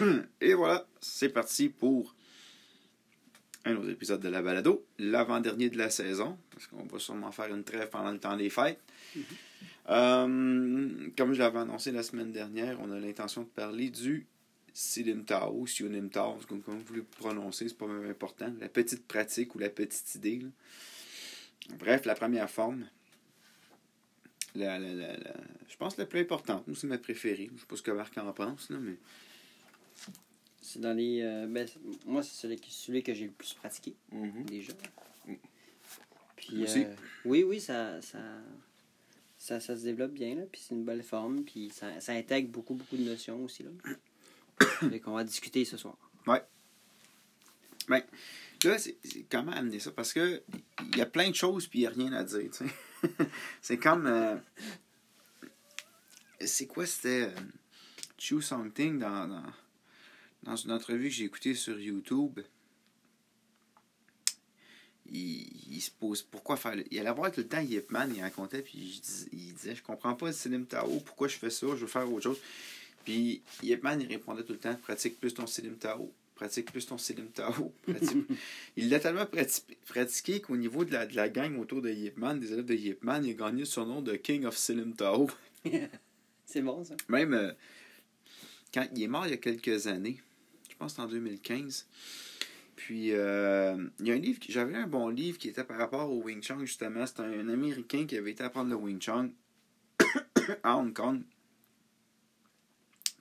Et voilà, c'est parti pour un autre épisode de la balado, l'avant-dernier de la saison, parce qu'on va sûrement faire une trêve pendant le temps des fêtes. Mm-hmm. Euh, comme je l'avais annoncé la semaine dernière, on a l'intention de parler du Silim Tao, Sionim Tao, comme vous voulez prononcer, c'est pas même important. La petite pratique ou la petite idée. Bref, la première forme. La, la, la, je pense la plus importante. c'est ma préférée. Je sais pas ce que Marc en pense, là, mais. C'est dans les. Euh, ben, moi, c'est celui, celui, que j'ai le plus pratiqué, mm-hmm. déjà. Puis, euh, oui, oui, ça, ça, ça, ça, se développe bien, là, puis c'est une belle forme, puis ça, ça intègre beaucoup, beaucoup de notions aussi, là. fait qu'on va discuter ce soir. Ouais. Ben, là, c'est comment amener ça? Parce que il y a plein de choses, puis il n'y a rien à dire, tu sais. c'est comme... Euh, c'est quoi, c'était... Choose Something dans, dans, dans une entrevue que j'ai écoutée sur YouTube il, se pose pourquoi faire. Il allait voir tout le temps Yip Man, il racontait, puis il disait Je comprends pas le Selim Tao, pourquoi je fais ça, je veux faire autre chose. Puis Yip Man, il répondait tout le temps Pratique plus ton Selim Tao, pratique plus ton Selim Tao. il l'a tellement pratiqué qu'au niveau de la, de la gang autour de Yip Man, des élèves de Yip Man, il a gagné son nom de King of Selim Tao. C'est bon ça. Même euh, quand il est mort il y a quelques années, pense que en 2015. Puis, euh, il y a un livre, j'avais un bon livre qui était par rapport au Wing Chun, justement. C'était un, Américain qui avait été apprendre le Wing Chun à Hong Kong.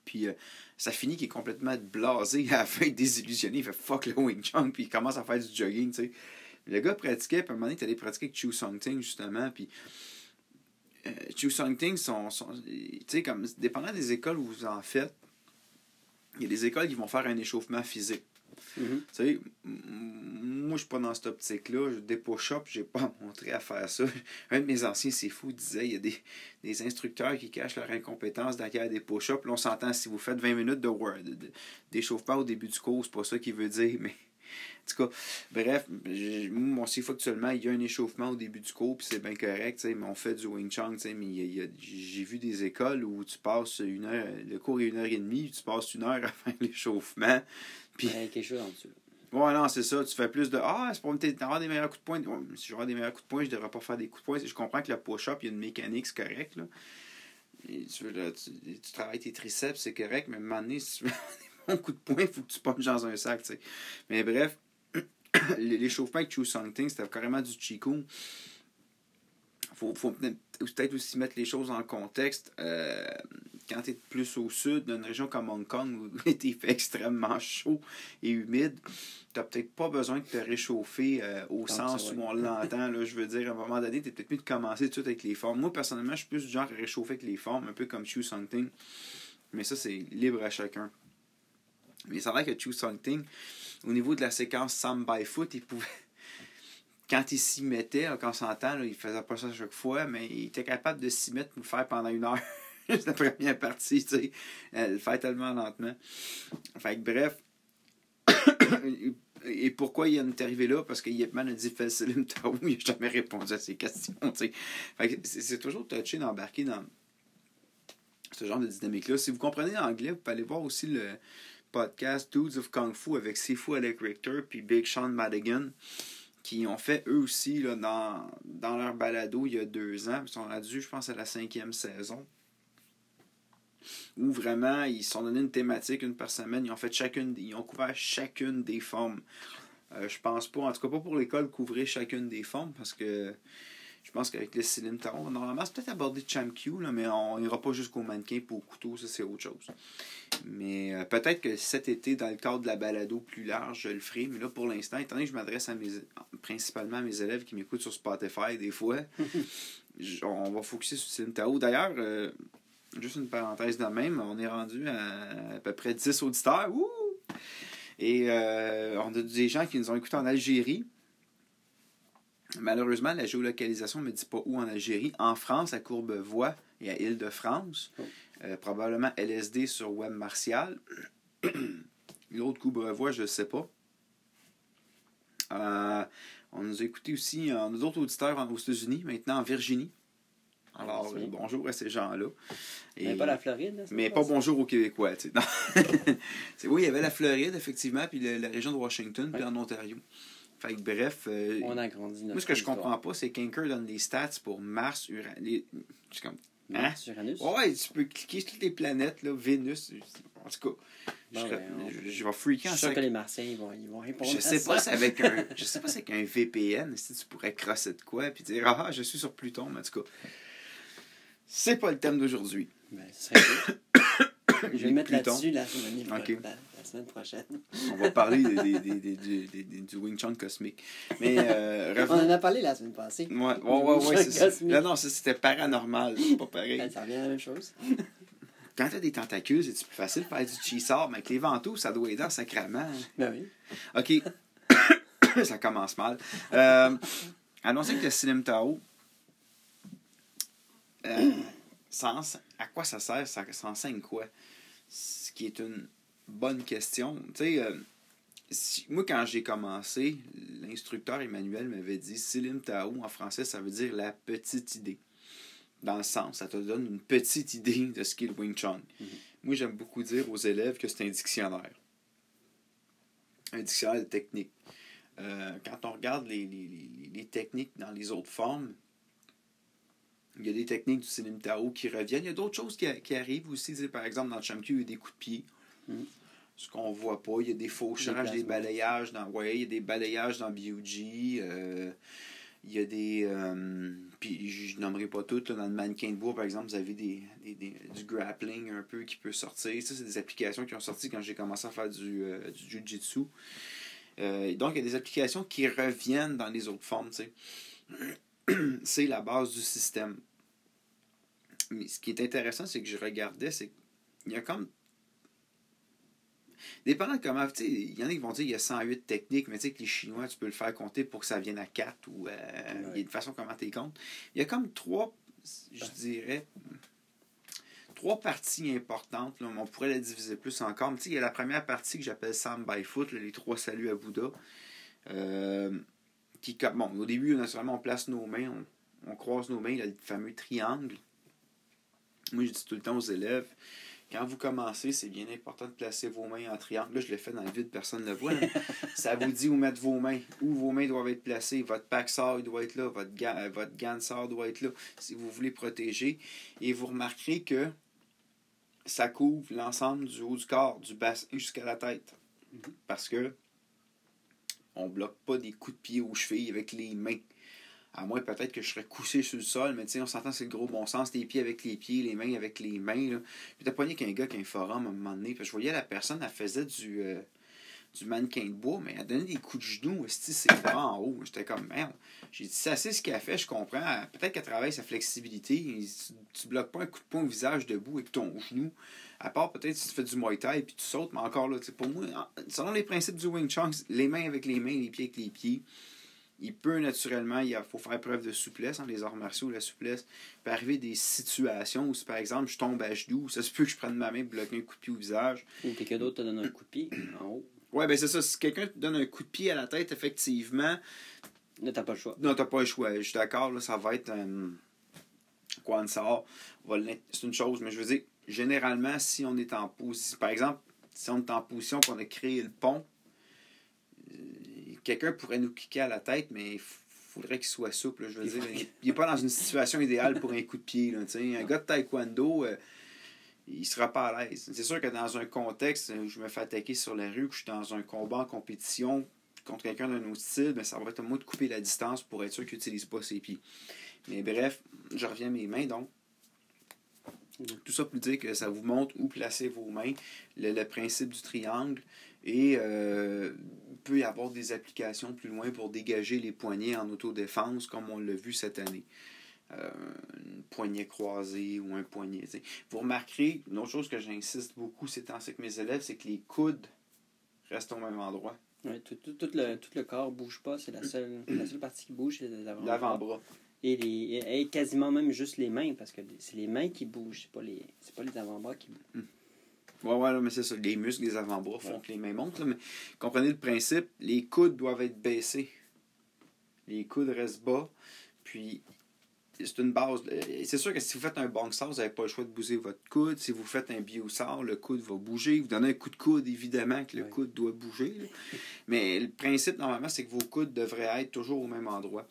Puis, euh, ça finit qu'il est complètement blasé à la fin, désillusionné. Il fait fuck le Wing Chun, puis il commence à faire du jogging, tu sais. Le gars pratiquait, puis à un moment donné, il allé pratiquer avec Chu Song Ting, justement. Puis, euh, Chu Song Ting, sont, tu sais, comme, dépendant des écoles où vous en faites, il y a des écoles qui vont faire un échauffement physique. Mhm. Tu sais, moi, je suis pas dans cette optique-là. Des push-ups, j'ai pas montré à faire ça. Un de mes anciens, c'est fou, disait il y a des, des, instructeurs qui cachent leur incompétence derrière des push-ups. Là, on s'entend si vous faites 20 minutes de word, d'échauffement au début du cours, c'est pas ça qu'il veut dire, mais. En tout cas, bref, moi, sait factuellement, il y a un échauffement au début du cours, puis c'est bien correct, mais on fait du Wing Chun, mais j'ai vu des écoles où tu passes une heure, le cours est une heure et demie, tu passes une heure à faire l'échauffement. Puis, il y a quelque chose en dessous. Ouais, non, c'est ça. Tu fais plus de Ah, c'est pour avoir des meilleurs coups de poing. si j'aurais des meilleurs coups de poing, je devrais pas faire des coups de poing. Je comprends que le push-up, il y a une mécanique, c'est correct. Là. tu, travailles tes triceps, c'est correct, mais à un moment donné, si tu bons coups de poing, il faut que tu punches dans un sac. sais. Mais bref, l'échauffement avec Chu Ting, c'était carrément du Chico faut, faut peut-être aussi mettre les choses en contexte. Euh, quand tu es plus au sud, dans une région comme Hong Kong, où il fait extrêmement chaud et humide, tu n'as peut-être pas besoin de te réchauffer euh, au sens où on l'entend. je veux dire, à un moment donné, tu es peut-être mieux de commencer tout de suite avec les formes. Moi, personnellement, je suis plus du genre à réchauffer avec les formes, un peu comme Chu Something. Mais ça, c'est libre à chacun. Mais a l'air que Chu Something, au niveau de la séquence Sam by Foot, il pouvait quand il s'y mettait, quand on s'entend, il faisait pas ça chaque fois, mais il était capable de s'y mettre pour le faire pendant une heure. C'est la première partie, tu sais. Le fait tellement lentement. Fait que bref. Et pourquoi il est arrivé là? Parce que Yepman a dit fais Selim Tao, il n'a jamais répondu à ces questions. Fait que c'est toujours touché d'embarquer dans ce genre de dynamique-là. Si vous comprenez l'anglais, vous pouvez aller voir aussi le podcast Dudes of Kung Fu avec Sifu Alec Richter puis Big Sean Madigan qui ont fait eux aussi dans, dans leur balado il y a deux ans. Ils sont rendus, je pense, à la cinquième saison. Où vraiment, ils se sont donné une thématique une par semaine. Ils ont fait chacune, ils ont couvert chacune des formes. Euh, je pense pas, en tout cas pas pour l'école, couvrir chacune des formes parce que je pense qu'avec le Céline Taron, normalement, c'est peut-être aborder Chamq, là, mais on n'ira pas jusqu'au mannequin pour au couteau, ça c'est autre chose. Mais euh, peut-être que cet été, dans le cadre de la balado plus large, je le ferai. Mais là, pour l'instant, étant donné que je m'adresse à mes, principalement à mes élèves qui m'écoutent sur Spotify des fois, on va focuser sur Céline Tao. D'ailleurs, euh, juste une parenthèse de même, on est rendu à à peu près 10 auditeurs. Et euh, on a des gens qui nous ont écoutés en Algérie. Malheureusement, la géolocalisation ne me dit pas où en Algérie. En France, à Courbevoie et à Île-de-France. Oh. Euh, probablement LSD sur Web Martial. L'autre Courbevoie, je ne sais pas. Euh, on nous a écouté aussi, on a d'autres auditeurs aux États-Unis, maintenant en Virginie, Alors, bonjour à ces gens-là. Mais pas la Floride. mais pas bonjour aux Québécois. oui, il y avait la Floride, effectivement, puis la, région de Washington, puis en Ontario. Fait bref. Euh, On a grandi Moi, ce que je comprends pas, c'est qu'Anchor donne des stats pour Mars, Uranus. C'est comme. Hein? Mars, Uranus? Ouais, tu peux cliquer sur toutes les planètes, là, Vénus. En tout cas. je, je, vais freaker en Je suis sûr que les Martiens, ils vont, ils vont répondre. Je sais pas si avec un. Je sais pas si avec un VPN, si tu pourrais crosser de quoi, puis dire Ah, je suis sur Pluton, mais en tout cas. C'est pas le thème d'aujourd'hui. Ben, serait Je vais mettre là-dessus la semaine, prochaine. On va parler des, des, des, du Wing Chun cosmique. Mais, euh, On en a parlé la semaine passée. Ouais, ouais, ouais, c'est ça. Non, non, c'était paranormal. C'est pas pareil. Ben, ça revient à la même chose. Quand t'as des tentacules, c'est plus facile de faire du chi-sort, mais avec les ventouses, ça doit aider en sacrament. Ben oui. OK. ça commence mal. Euh, annoncez que le Slim Tao euh, à quoi ça sert? Ça, enseigne quoi? Ce qui est une bonne question. Tu sais, euh, moi, quand j'ai commencé, l'instructeur Emmanuel m'avait dit Silim Tao, en français, ça veut dire la petite idée. Dans le sens, ça te donne une petite idée de ce qu'est le Wing Chun. Mm-hmm. Moi, j'aime beaucoup dire aux élèves que c'est un dictionnaire. Un dictionnaire de techniques. Euh, quand on regarde les, les, techniques dans les autres formes, il y a des techniques du cinéma Tao qui reviennent. Il y a d'autres choses qui, qui, arrivent aussi. Par exemple, dans le Chamkyu, il y a des coups de pied. Mm. Ce qu'on voit pas. Il y a des fauchages, des, des balayages dans. Ouais, il y a des balayages dans BUG. Euh, il y a des. Euh, puis je nommerai pas toutes. dans le mannequin de bois, par exemple, vous avez des, des, du grappling un peu qui peut sortir. Ça, c'est des applications qui ont sorti quand j'ai commencé à faire du, euh, du jiu-jitsu. donc, il y a des applications qui reviennent dans les autres formes. c'est la base du système. Mais ce qui est intéressant, c'est que je regardais, c'est qu'il y a comme. Dépendant de comment. Il y en a qui vont dire qu'il y a 108 techniques, mais tu sais que les Chinois, tu peux le faire compter pour que ça vienne à 4 ou. Euh, il y a une façon comment tu comptes. Il y a comme trois, je dirais, trois parties importantes. on pourrait les diviser plus encore. Mais il y a la première partie que j'appelle Sam by Foot, les trois saluts à Bouddha. Euh, qui, bon, au début, naturellement, on place nos mains, on, on croise nos mains, il y a le fameux triangle. Moi, je dis tout le temps aux élèves, quand vous commencez, c'est bien important de placer vos mains en triangle. Là, je l'ai fait dans le vide, personne ne le voit. ça vous dit où mettre vos mains, où vos mains doivent être placées. Votre pack sort doit être là, votre, ga euh, votre gant sort doit être là, si vous voulez protéger. Et vous remarquerez que ça couvre l'ensemble du haut du corps, du bassin jusqu'à la tête. Parce que on bloque pas des coups de pied aux chevilles avec les mains. À moins peut-être que je serais couché sur le sol, mais tu sais, on s'entend, c'est le gros bon sens. Les pieds avec les pieds, les mains avec les mains. Là. Puis t'as pogné qu'un gars qui a un forum à un moment donné. Puis je voyais la personne, elle faisait du, euh, du mannequin de bois, mais elle donnait des coups de genoux, c'est bras en haut. J'étais comme merde. J'ai dit, ça c'est ce qu'elle fait, je comprends. Peut-être qu'elle travaille sa flexibilité. Tu, bloques pas un coup de poing au visage debout avec ton genou. À part peut-être si tu fais du Muay Thai puis tu sautes, mais encore là, pour moi, selon les principes du Wing Chun, les mains avec les mains, les pieds avec les pieds, il peut naturellement, il faut faire preuve de souplesse. en les arts martiaux, la souplesse peut arriver des situations où, si par exemple, je tombe à genoux, ça se peut que je prenne ma main et bloquer un coup de pied au visage. Ou quelqu'un d'autre te donne un coup de pied en haut. Ouais, ben c'est ça. Si quelqu'un te donne un coup de pied à la tête, effectivement. Là, t'as pas le choix. Non, t'as pas le choix. Je suis d'accord, là, ça va être. Euh, quoi. C'est une chose, mais je veux dire, généralement, si on est en position. Par exemple, si on est en position qu'on a créé le pont, quelqu'un pourrait nous kicker à la tête, mais il faudrait qu'il soit souple. je veux dire, il n'est pas dans une situation idéale pour un coup de pied. Là, un gars de taekwondo, euh, il sera pas à l'aise. C'est sûr que dans un contexte où je me fais attaquer sur la rue, que je suis dans un combat en compétition contre quelqu'un d'un autre style, ben, ça va être à moi de couper la distance pour être sûr qu'il n'utilise pas ses pieds. Mais bref, je reviens à mes mains, donc. Tout ça pour dire que ça vous montre où placer vos mains, le principe du triangle, et euh, il peut y avoir des applications plus loin pour dégager les poignets en autodéfense, comme on l'a vu cette année. Euh, une poignée croisée ou un poignet. Vous remarquerez, une autre chose que j'insiste beaucoup ces temps avec mes élèves, c'est que les coudes restent au même endroit. Tout, tout, tout, le, tout le corps ne bouge pas, c'est la seule, la seule partie qui bouge, c'est l'avant-bras. Et, les, et, quasiment même juste les mains, parce que c'est les mains qui bougent, c'est pas les, pas les avant-bras qui bougent. Hmm. Ouais, ouais, mais c'est ça. Les muscles des avant-bras font que les mains montent. mais comprenez le principe, les coudes doivent être baissés. Les coudes restent bas. Puis, c'est une base. C'est sûr que si vous faites un boxer, vous n'avez pas le choix de bouger votre coude. Si vous faites un biosar, le coude va bouger. Vous donnez un coup de coude, évidemment que le coude doit bouger. Mais le principe, normalement, c'est que vos coudes devraient être toujours au même endroit.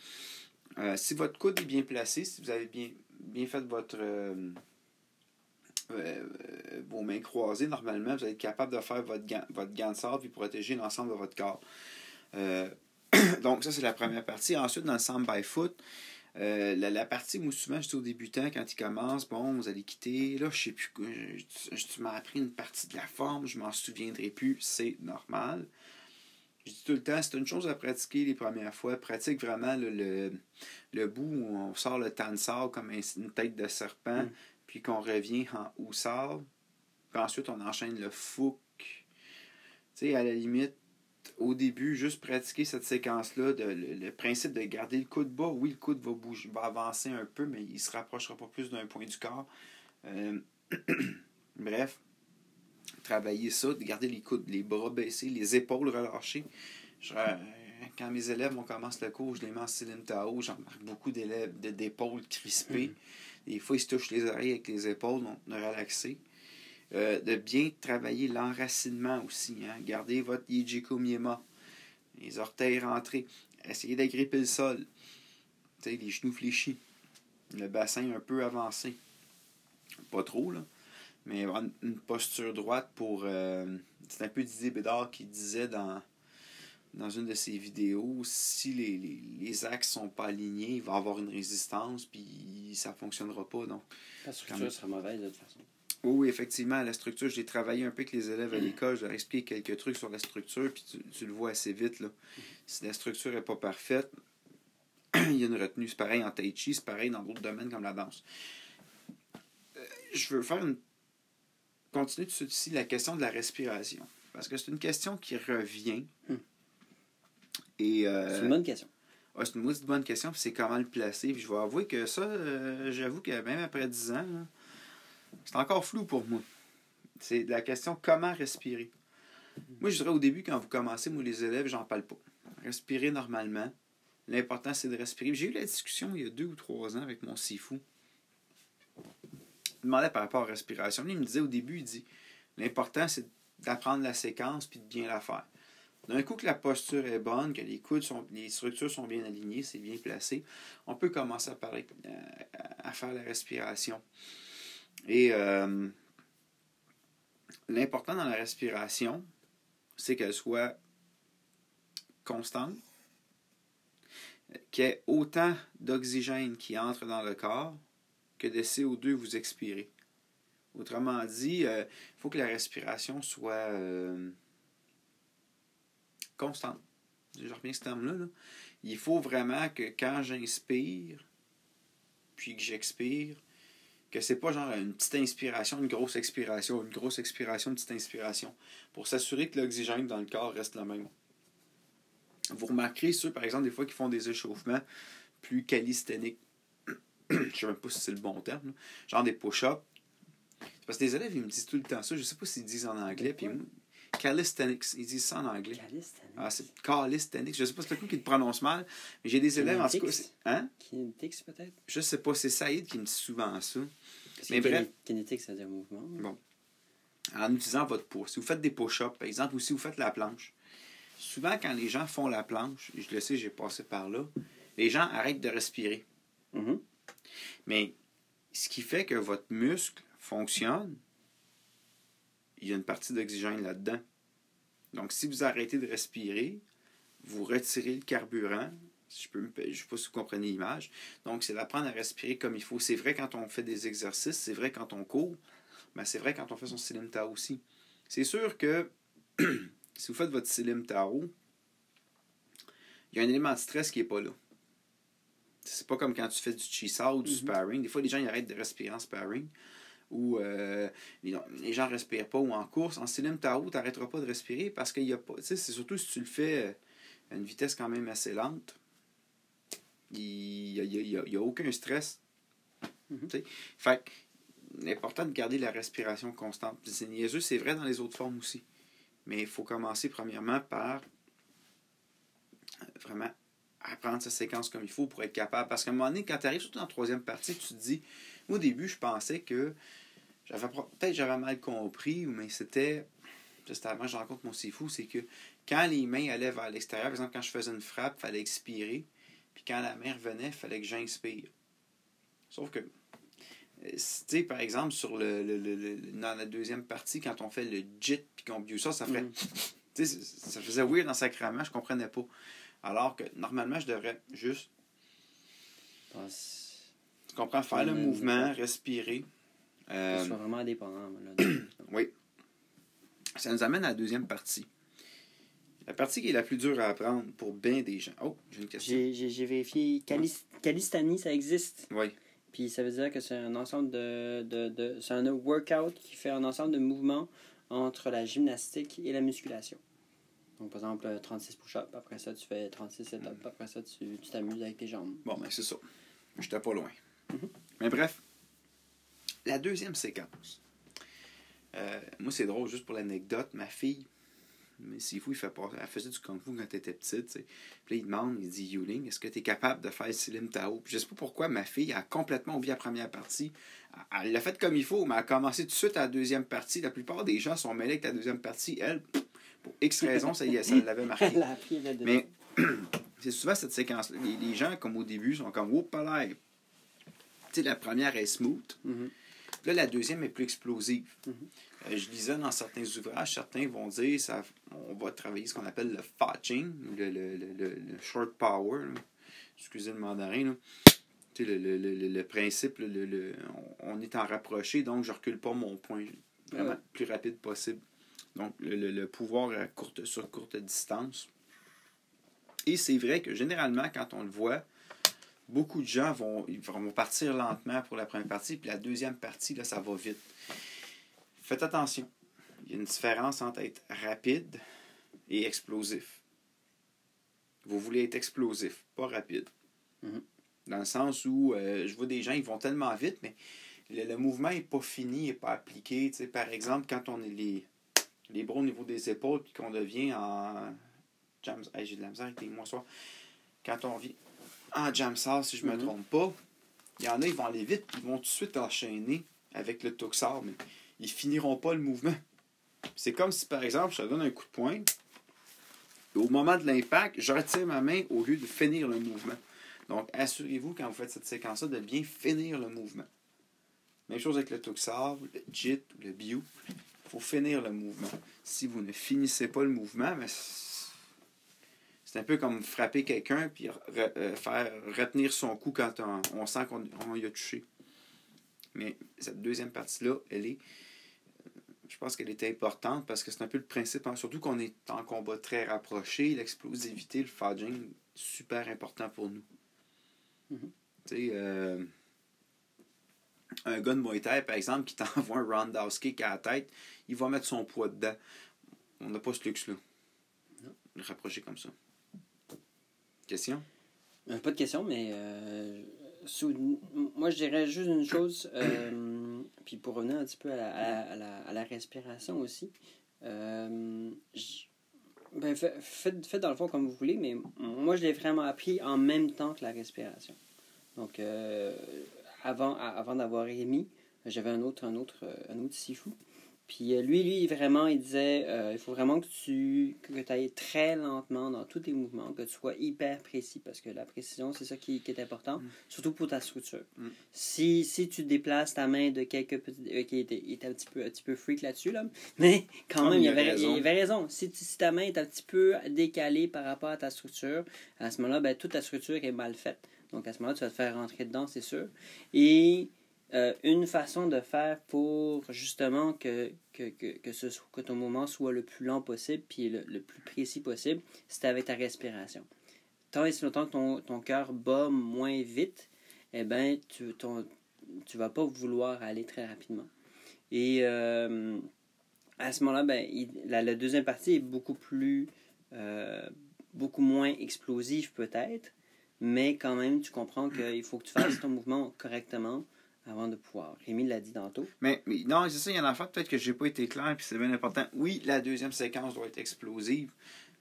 Euh, si votre coude est bien placé, si vous avez bien, bien fait votre, euh, euh, vos mains croisées, normalement, vous allez être capable de faire votre gant, votre gant de sable et protéger l'ensemble de votre corps. donc, ça, c'est la première partie. Ensuite, dans le samba by foot, la, partie, moi, souvent, je dis aux débutants, quand ils commencent, bon, vous allez quitter, là, je sais plus, je, tu m'as appris une partie de la forme, je m'en souviendrai plus, c'est normal. Je dis tout le temps, c'est une chose à pratiquer les premières fois. Pratique vraiment le, le, bout où on sort le tansar comme une tête de serpent, mm. puis qu'on revient en houssard. Puis ensuite, on enchaîne le fouc. Tu sais, à la limite, au début, juste pratiquer cette séquence-là, le, principe de garder le coude bas. Oui, le coude va, bouger, va avancer un peu, mais il ne se rapprochera pas plus d'un point du corps. Euh, bref, travailler ça, de garder les coudes, les bras baissés, les épaules relâchées. quand mes élèves, on commence le cours, je les mets en cylindre Tao, j'en marque beaucoup d'élèves d'épaules crispées. Mm. Des fois, ils se touchent les oreilles avec les épaules, on a relaxé. Euh, de bien travailler l'enracinement aussi. Hein. Gardez votre Yijiko Miema. Les orteils rentrés. Essayez d'agripper le sol. les genoux fléchis. Le bassin un peu avancé. Pas trop, là. Mais avoir une posture droite pour. Euh, c'est un peu Didier Bédard qui disait dans, dans une de ses vidéos si les, les, les axes sont pas alignés, il va y avoir une résistance, puis ça fonctionnera pas. Donc, La structure sera mauvaise de toute façon. Oui, effectivement, la structure, j'ai travaillé un peu avec les élèves à l'école, je leur explique quelques trucs sur la structure, puis tu, le vois assez vite. Là. Si la structure n'est pas parfaite, il y a une retenue. C'est pareil en tai chi, c'est pareil dans d'autres domaines comme la danse. Euh, je veux faire une. Continuer tout de la question de la respiration. Parce que c'est une question qui revient. Hmm. Et, euh, c'est une bonne question. c'est une bonne question, puis c'est comment le placer. Puis je vais avouer que ça, euh, j'avoue que même après 10 ans, c'est encore flou pour moi. C'est la question comment respirer. Moi, je dirais au début, quand vous commencez, moi, les élèves, j'en parle pas. Respirer normalement. L'important, c'est de respirer. J'ai eu la discussion il y a deux ou trois ans avec mon sifu. Demandait par rapport à la respiration. il me disait au début, il dit l'important, c'est d'apprendre la séquence puis de bien la faire. D'un coup que la posture est bonne, que les coudes sont, les structures sont bien alignées, c'est bien placé, on peut commencer à, parler, à faire la respiration. Et euh, l'important dans la respiration, c'est qu'elle soit constante, qu'il y ait autant d'oxygène qui entre dans le corps que de CO2 vous expirez. Autrement dit, il euh, faut que la respiration soit euh, constante. Je reviens ce terme-là. Il faut vraiment que quand j'inspire, puis que j'expire, que c'est pas genre une petite inspiration, une grosse expiration, une grosse expiration, une petite inspiration, pour s'assurer que l'oxygène dans le corps reste le même. Vous remarquerez ceux, par exemple, des fois qui font des échauffements plus calisthéniques. je sais même pas si c'est le bon terme. Genre des push-ups. Parce que les élèves, ils me disent tout le temps ça. Je sais pas s'ils disent en anglais. Puis calisthenics, ils disent ça en anglais. Calisthenics. Ah, c'est calisthenics. Je sais pas si c'est le coup qui te prononce mal. Mais j'ai des élèves, en tout cas. Hein? Kinetics, peut-être? Je sais pas. C'est Saïd qui me dit souvent ça. Mais bref. Kinétique, ça veut dire mouvement. Bon. En utilisant votre poids. Si vous faites des push-ups, par exemple, ou si vous faites la planche, souvent quand les gens font la planche, je le sais, j'ai passé par là, les gens arrêtent de respirer. Mm-hmm. Mais ce qui fait que votre muscle fonctionne, il y a une partie d'oxygène là-dedans. Donc, si vous arrêtez de respirer, vous retirez le carburant, je ne sais pas si vous comprenez l'image. Donc, c'est d'apprendre à respirer comme il faut. C'est vrai quand on fait des exercices, c'est vrai quand on court, mais c'est vrai quand on fait son Silim Tao aussi. C'est sûr que si vous faites votre Silim Tao, il y a un élément de stress qui n'est pas là. C'est pas comme quand tu fais du Chisa ou du mm-hmm. sparring. Des fois, les gens ils arrêtent de respirer en sparring. Ou euh, les gens ne respirent pas. Ou en course, en Silim Tao, tu n'arrêteras pas de respirer parce qu'il y a pas. C'est surtout si tu le fais à une vitesse quand même assez lente il n'y a, a, aucun stress. Mm-hmm. Fait l'important de garder la respiration constante. C'est niaiseux, c'est vrai dans les autres formes aussi. Mais il faut commencer premièrement par euh, vraiment apprendre sa séquence comme il faut pour être capable. Parce qu'à un moment donné, quand tu arrives surtout en troisième partie, tu te dis, moi au début, je pensais que j'avais peut-être j'avais mal compris, mais c'était. Juste avant que je rencontre mon sifu, c'est que quand les mains allaient vers l'extérieur, par exemple, quand je faisais une frappe, il fallait expirer. Puis quand la main revenait, il fallait que j'inspire. Sauf que, euh, tu sais, par exemple, sur le, le, dans la deuxième partie, quand on fait le JIT puis qu'on bue ça, ça ferait. Mm. Tu sais, ça faisait weird dans sacrament, je comprenais pas. Alors que normalement, je devrais juste. Tu comprends? Faire le mouvement, respirer. Euh... soit vraiment indépendant. oui. Ça nous amène à la deuxième partie. La partie qui est la plus dure à apprendre pour bien des gens. Oh, j'ai une question. J'ai vérifié. Calistanie, ça existe. Oui. Puis ça veut dire que c'est un ensemble de. de, de c'est un workout qui fait un ensemble de mouvements entre la gymnastique et la musculation. Donc, par exemple, 36 push-ups, après ça, tu fais 36 set-ups, mm. après ça, tu t'amuses avec tes jambes. Bon, ben c'est ça. J'étais pas loin. Mm-hmm. Mais bref, la deuxième séquence. Euh, moi, c'est drôle, juste pour l'anecdote, ma fille, mais c'est fou, il fait pas, elle faisait du kung fu quand elle était petite. Puis là, il demande, il dit Yuling, est-ce que tu es capable de faire Silim Tao? Puis je sais pas pourquoi ma fille a complètement oublié la première partie. Elle l'a fait comme il faut, mais elle a commencé tout de suite à la deuxième partie. La plupart des gens sont mêlés avec la deuxième partie. Elle, pour X raisons, ça, ça l'avait marqué. mais c'est souvent cette séquence-là. Les, gens, comme au début, sont comme Whoop, Tu sais, la première est smooth. Mm-hmm. Là, la deuxième est plus explosive. Mm-hmm. Euh, je lisais dans certains ouvrages, certains vont dire ça, on va travailler ce qu'on appelle le fetching, le, le, le, short power. Excusez le mandarin. Le, principe, on, est en rapproché, donc je recule pas mon point vraiment le plus rapide possible. Donc, le, pouvoir à courte, sur courte distance. Et c'est vrai que généralement, quand on le voit, beaucoup de gens vont, ils vont partir lentement pour la première partie, puis la deuxième partie, là, ça va vite. Faites attention. Il y a une différence entre être rapide et explosif. Vous voulez être explosif, pas rapide. Mhm. Dans le sens où euh, je vois des gens, ils vont tellement vite, mais le, mouvement n'est pas fini, n'est pas appliqué. par exemple, quand on est les, les bras au niveau des épaules, puis qu'on devient en jam... J'ai de la misère avec les mots Quand on vient en jam si je ne me mhm. trompe pas, il y en a, ils vont aller vite, ils vont tout de suite enchaîner avec le toxar, mais ils finiront pas le mouvement. C'est comme si, par exemple, je te donne un coup de poing, et au moment de l'impact, je retire ma main au lieu de finir le mouvement. Donc, assurez-vous, quand vous faites cette séquence-là, de bien finir le mouvement. Même chose avec le Tuxar, le JIT, le Bio. Faut finir le mouvement. Si vous ne finissez pas le mouvement, ben, c'est un peu comme frapper quelqu'un puis euh, faire retenir son coup quand on, sent qu'on y a touché. Mais cette deuxième partie-là, elle est je pense qu'elle était importante parce que c'est un peu le principe, hein. surtout qu'on est en combat très rapproché, l'explosivité, le fudging, super important pour nous. Mm-hmm. Tu sais, euh, un gars de Muay Thai, par exemple, qui t'envoie un roundhouse kick à la tête, il va mettre son poids dedans. On n'a pas ce luxe-là. Le rapprocher comme ça. Question? Euh, pas de question, mais euh, moi je dirais juste une chose. Puis pour revenir un petit peu à la, à la, à la, respiration aussi, euh, ben, faites, dans le fond comme vous voulez, mais moi je l'ai vraiment appris en même temps que la respiration. Donc euh, avant, avant d'avoir émis, j'avais un autre, un autre, un autre sifu puis euh, lui, lui, vraiment, il disait euh, il faut vraiment que tu que ailles très lentement dans tous tes mouvements, que tu sois hyper précis, parce que la précision, c'est ça qui, qui, est important, mm. surtout pour ta structure. Mm. Si, si tu déplaces ta main de quelques petits. Euh, qui était un petit peu, un petit peu freak là-dessus, là, mais quand ah, même, il, avait, raison. il avait raison. Si, si, ta main est un petit peu décalée par rapport à ta structure, à ce moment-là, ben, toute ta structure est mal faite. Donc à ce moment-là, tu vas te faire rentrer dedans, c'est sûr. Et euh, une façon de faire pour justement que, que, que, que, ce, que ton moment soit le plus lent possible puis le, le plus précis possible, c'est avec ta respiration. Tant et si longtemps que ton, ton cœur bat moins vite, eh ben, tu ton, tu vas pas vouloir aller très rapidement. Et euh, à ce moment-là, ben, la, la, deuxième partie est beaucoup plus, euh, beaucoup moins explosive peut-être, mais quand même, tu comprends qu'il faut que tu fasses ton mouvement correctement avant de pouvoir. Rémi l'a dit tantôt. Mais, mais non, c'est ça, il y en a fait, peut-être que j'ai pas été clair, puis c'est bien important. Oui, la deuxième séquence doit être explosive.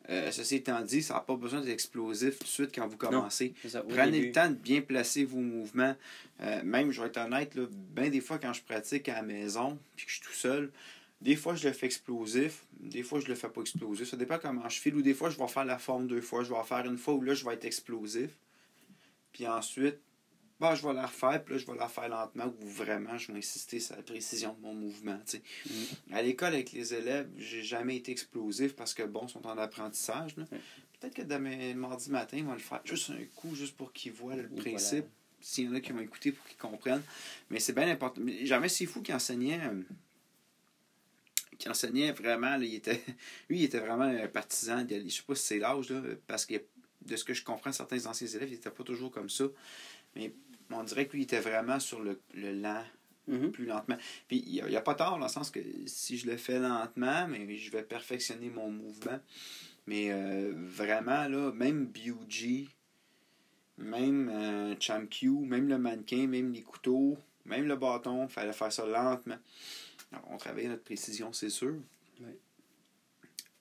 Euh, ceci étant dit, ça n'a pas besoin d'être explosif tout de suite quand vous commencez. Prenez le temps de bien placer vos mouvements. Euh, même, je vais être honnête, là, bien des fois quand je pratique à la maison, puis que je suis tout seul, des fois je le fais explosif, des fois je le fais pas explosif. Ça dépend comment je file. Ou des fois je vais faire la forme deux fois. Je vais en faire une fois où là je vais être explosif. Puis ensuite, bah, je vais la refaire, puis là, je vais la faire lentement, ou vraiment, je vais insister sur la précision de mon mouvement. Mm. À l'école, avec les élèves, j'ai jamais été explosif parce que, bon, ils sont en apprentissage. Peut-être que demain, mardi matin, ils vont le faire juste un coup, juste pour qu'ils voient le principe. S'il y en a qui vont écouter pour qu'ils comprennent. Mais c'est bien important. Jamais c'est fou qui enseignait. Euh, qui enseignait vraiment, il était, lui, il était vraiment un partisan. Je ne sais pas si c'est l'âge, parce que de ce que je comprends, certains anciens élèves, il n'était pas toujours comme ça. Mais on dirait que lui, il était vraiment sur le, le lent, mm-hmm. plus lentement. Puis il n'y a, pas tort, dans le sens que si je le fais lentement, mais je vais perfectionner mon mouvement. Mais euh, vraiment, là, même BUG, même euh, ChamQ, même le mannequin, même les couteaux, même le bâton, il fallait faire ça lentement. on travaillait notre précision, c'est sûr.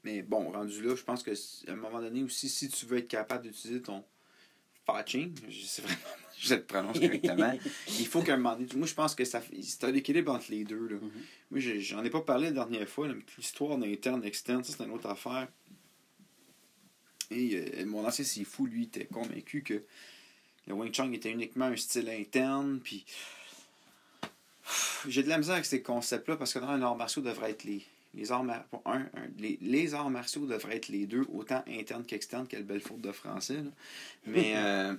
Mais bon, rendu là, je pense que à un moment donné aussi, si tu veux être capable d'utiliser ton fatching, je sais vraiment je le prononce correctement. il faut qu'à un moment donné, moi je pense que ça c'est un équilibre entre les deux. Là. Mm-hmm. Moi, j'en ai pas parlé la dernière fois, l'histoire d'interne, externe, ça c'est une autre affaire. Et euh, mon ancien fou, lui, était convaincu que le Wing Chun était uniquement un style interne, puis j'ai de la misère avec ces concepts-là parce que dans un art martiaux devrait être les. Les arts, un, les, les, arts martiaux devraient être les deux, autant interne qu'externe, quelle belle faute de français. Mais euh,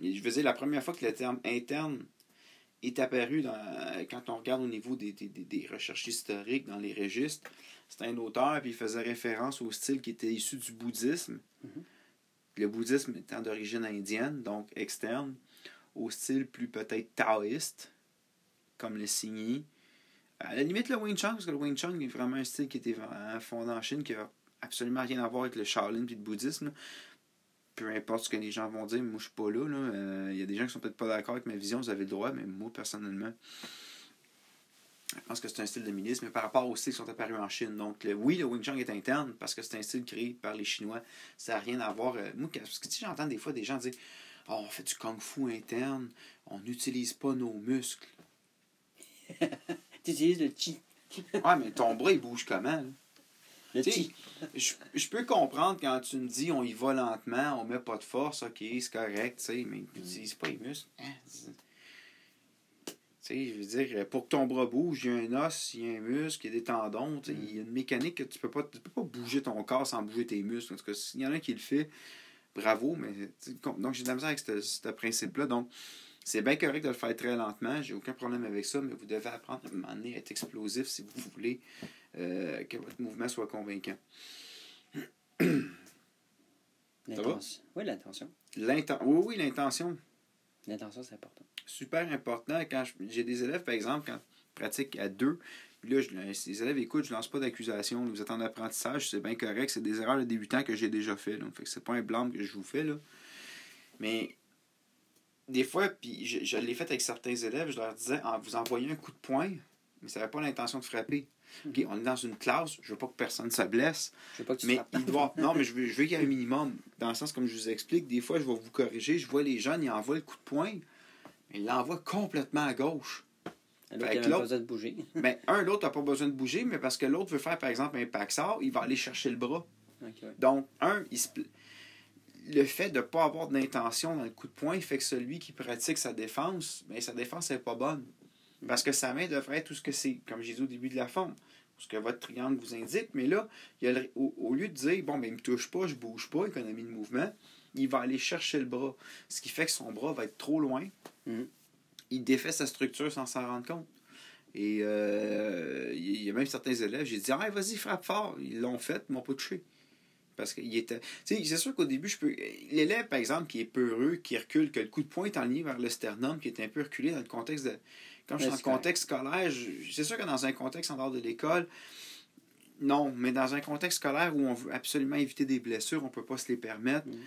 je veux dire, la première fois que le terme interne est apparu dans, quand on regarde au niveau des, des, recherches historiques dans les registres, c'était un auteur, puis il faisait référence au style qui était issu du bouddhisme. Mm-hmm. Le bouddhisme étant d'origine indienne, donc externe, au style plus peut-être taoïste, comme le signé. À la limite, le Wing Chun, parce que le Wing Chun est vraiment un style qui était fondé en Chine, qui a absolument rien à voir avec le Shaolin et le bouddhisme peu importe ce que les gens vont dire, moi je suis pas là. Il euh, y a des gens qui sont peut-être pas d'accord avec ma vision, vous avez le droit, mais moi personnellement, je pense que c'est un style de milice, mais par rapport aux styles qui sont apparus en Chine. Donc, oui, le Wing Chun est interne parce que c'est un style créé par les Chinois. Ça n'a rien à voir. Euh, moi, parce que j'entends des fois des gens dire oh, on fait du kung fu interne, on n'utilise pas nos muscles. Tu utilises le chi. ouais, mais ton bras, il bouge comment? je, je, peux comprendre quand tu me dis on y va lentement, on met pas de force, ok, c'est correct, mais tu n'utilises pas les muscles. Hein, je veux dire, pour que ton bras bouge, il y a un os, il y a un muscle, il y a des tendons, il y a une mécanique que tu peux pas, peux pas bouger ton corps sans bouger tes muscles. En tout cas, s'il y en a un qui le fait, bravo, mais donc j'ai de la misère avec ce, principe-là. Donc, c'est bien correct de le faire très lentement, j'ai aucun problème avec ça, mais vous devez apprendre à un moment donné à être explosif si vous voulez euh, que votre mouvement soit convaincant. L'intention. Oui, l'intention. Oui, oui, l'intention. L'intention, c'est important. Super important. Quand j'ai des élèves, par exemple, quand je pratique à deux, puis là, je, les élèves écoutent, je lance pas d'accusation. Vous êtes en apprentissage, c'est bien correct. C'est des erreurs de débutant que j'ai déjà fait. Là. Fait que c'est pas un blâme que je vous fais. Là. Mais des fois, puis je, je l'ai fait avec certains élèves, je leur disais, en vous envoyant un coup de poing, mais ça n'avait pas l'intention de frapper on est dans une classe, je veux pas que personne se blesse. Je veux pas que tu mais il doit, Non, mais je veux, je veux qu'il y ait un minimum. Dans le sens, comme je vous explique, des fois, je vais vous corriger, je vois les jeunes, ils envoient le coup de poing, mais ils l'envoient complètement à gauche. Pas besoin de bouger. mais un, l'autre n'a pas besoin de bouger, mais parce que l'autre veut faire, par exemple, un paxar, il va aller chercher le bras. Donc, un, le fait de ne pas avoir d'intention dans le coup de poing fait que celui qui pratique sa défense, mais ben, sa défense n'est pas bonne. Parce que sa main devrait être tout ce que c'est, comme j'ai dit au début de la forme, ce que votre triangle vous indique. Mais là, il au, lieu de dire, bon, ben, il ne me touche pas, je ne bouge pas, économie de mouvement, il va aller chercher le bras. Ce qui fait que son bras va être trop loin. Mm-hmm. Il défait sa structure sans s'en rendre compte. Et euh, il y a même certains élèves, j'ai dit, ah, vas-y, frappe fort. Ils l'ont fait, ils m'ont pas touché. Parce qu'il était. Tu sais, c'est sûr qu'au début, je peux. L'élève, par exemple, qui est peureux, qui recule, que le coup de poing est en ligne vers le sternum, qui est un peu reculé dans le contexte de quand je suis dans le contexte scolaire, c'est sûr que dans un contexte en dehors de l'école, non, mais dans un contexte scolaire où on veut absolument éviter des blessures, on ne peut pas se les permettre, mm.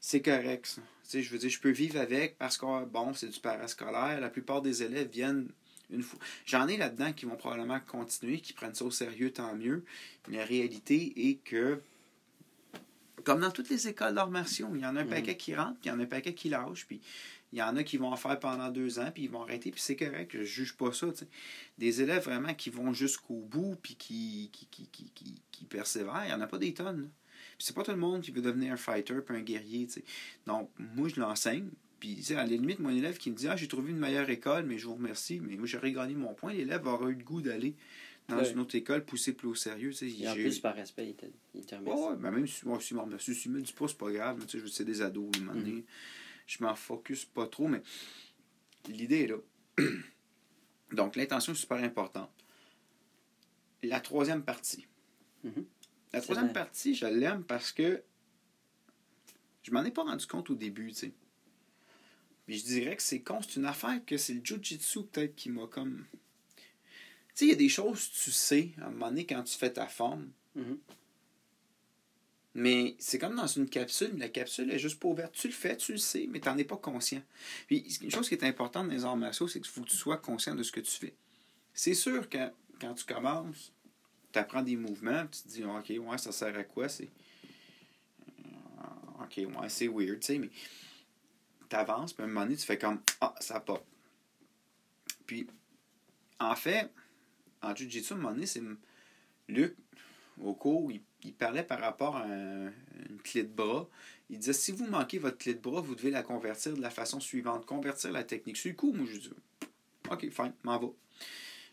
c'est correct. Ça. Je veux dire, je peux vivre avec parce que, bon, c'est du parascolaire. La plupart des élèves viennent une fois. J'en ai là-dedans qui vont probablement continuer, qui prennent ça au sérieux, tant mieux. Mais la réalité est que Comme dans toutes les écoles d'arts martiaux, il y en a un paquet qui rentre, puis il y en a un paquet qui lâche, puis il y en a qui vont en faire pendant deux ans, puis ils vont arrêter, puis c'est correct, je juge pas ça. Des élèves vraiment qui vont jusqu'au bout, puis qui, qui, qui, qui, qui, persévèrent, il n'y en a pas des tonnes. Puis c'est pas tout le monde qui veut devenir un fighter, puis un guerrier. Donc, moi, je l'enseigne, puis, à la limite, mon élève qui me dit Ah, j'ai trouvé une meilleure école, mais je vous remercie, mais moi, j'aurais gagné mon point. L'élève aura eu le goût d'aller dans une autre école, pousser plus au sérieux. Et en plus, par respect, il te remercie. Ouais, ben même si, moi, si si me dit pas, c'est pas grave. Je veux c'est des ados, à un moment donné. Je m'en focus pas trop, mais l'idée est là. Donc, l'intention est super importante. La troisième partie. Mm-hmm. La troisième partie, je l'aime parce que je m'en ai pas rendu compte au début, tu sais. Mais je dirais que c'est con, c'est une affaire que c'est le jujitsu peut-être qui m'a comme. Tu sais, il y a des choses que tu sais à un moment donné quand tu fais ta forme. Mm-hmm. Mais c'est comme dans une capsule, mais la capsule est juste pas ouverte. Tu le fais, tu le sais, mais tu n'en es pas conscient. Puis une chose qui est importante dans les arts martiaux, c'est qu'il faut que tu sois conscient de ce que tu fais. C'est sûr que quand tu commences, tu apprends des mouvements, tu te dis OK, ouais, ça sert à quoi? C'est. Euh, OK, ouais, c'est weird, tu sais, mais tu avances, puis à un moment donné, tu fais comme Ah, ça pop. Puis, en fait, en Jiu-Jitsu, à un moment donné, c'est Luc, au cours, il, parlait par rapport à une clé de bras. Il disait si vous manquez votre clé de bras, vous devez la convertir de la façon suivante convertir la technique. Le coup, moi, je dis OK, fine, m'en va.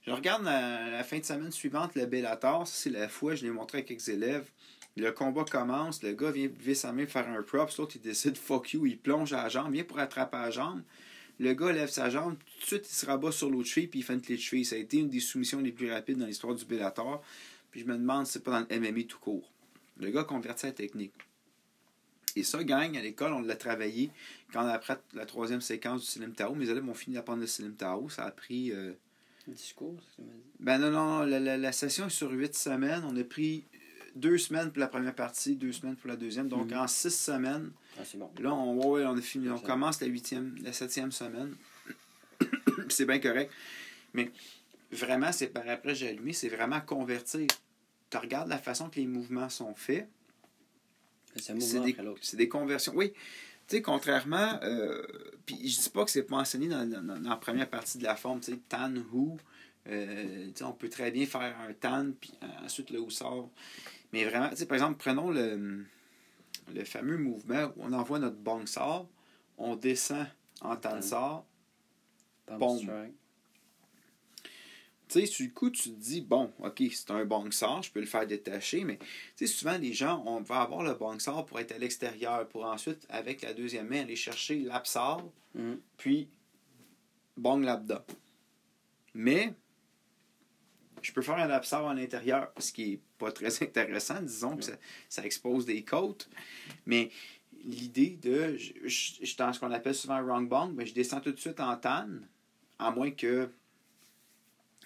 Je regarde la, fin de semaine suivante le Bellator. C'est la fois, je l'ai montré avec quelques élèves. Le combat commence, le gars vient lever sa main faire un props, l'autre il décide fuck you, il plonge à la jambe, vient pour attraper la jambe. Le gars lève sa jambe, tout de suite il se rabat sur l'autre cheville puis il fait une clé de cheville. Ça a été une des soumissions les plus rapides dans l'histoire du Bellator. Puis je me demande si c'est pas dans le MMA tout court. Le gars convertit la technique. Et ça, gang, à l'école, on l'a travaillé. Quand on a appris la troisième séquence du Silim Tao, mes élèves ont fini d'apprendre le Silim Tao. Ça a pris. Euh... discours, dit? Ben non, non, la, la, session est sur huit semaines. On a pris deux semaines pour la première partie, deux semaines pour la deuxième. Donc mhm. en six semaines. Ah, bon. Là, on, ouais, on a fini. On commence la huitième, la septième semaine. c'est bien correct. Mais vraiment, c'est par après j'ai allumé, c'est vraiment convertir. Tu regardes la façon que les mouvements sont faits. C'est des, des, conversions. Oui. Tu sais, contrairement, euh, puis je dis pas que c'est pas enseigné dans, dans, la première partie de la forme, tu sais, tan, who, euh, on peut très bien faire un tan, puis ensuite le sort. Mais vraiment, par exemple, prenons le, le fameux mouvement où on envoie notre bong sort, on descend en tan sort, tu sais, sur le coup, tu te dis, bon, OK, c'est un bon sort, je peux le faire détacher, mais tu sais, souvent, les gens, on va avoir le bon sort pour être à l'extérieur, pour ensuite, avec la deuxième main, aller chercher l'absor, mm. puis bong l'abda. Mais, je peux faire un absor à l'intérieur, ce qui est pas très intéressant, disons, que ça, expose des côtes, mais l'idée de, je, je, je, dans ce qu'on appelle souvent wrong bong, mais je descends tout de suite en tan, à moins que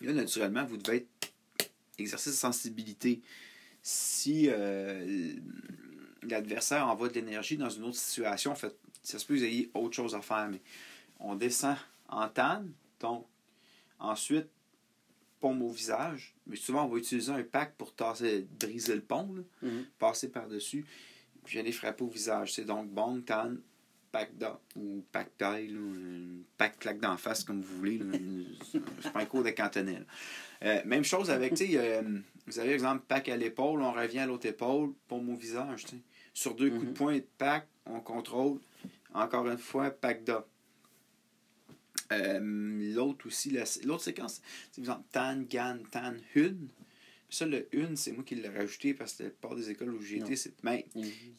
Là, naturellement, vous devez être exercice de sensibilité. Si euh, l'adversaire envoie de l'énergie dans une autre situation, en fait, ça se peut que vous ayez autre chose à faire, mais on descend en tan, donc ensuite, paume au visage, mais souvent on va utiliser un pack pour tasser, briser le pont, mm-hmm. passer par-dessus, puis aller frapper au visage. C'est donc bon, tan, pack ou pack taille, pack claque d'en face, comme vous voulez. C'est pas un cours de cantonais. Euh, même chose avec, tu sais, vous avez exemple pack à l'épaule, on revient à l'autre épaule, pour mon visage. Sur deux coups de mm-hmm. poing, pack, on contrôle. Encore une fois, pack d'A. Euh, l'autre aussi, l'autre séquence, c'est exemple tan, gan, tan, hun. Ça, le une, c'est moi qui l'ai rajouté parce que c'était pas des écoles où j'ai été. Mais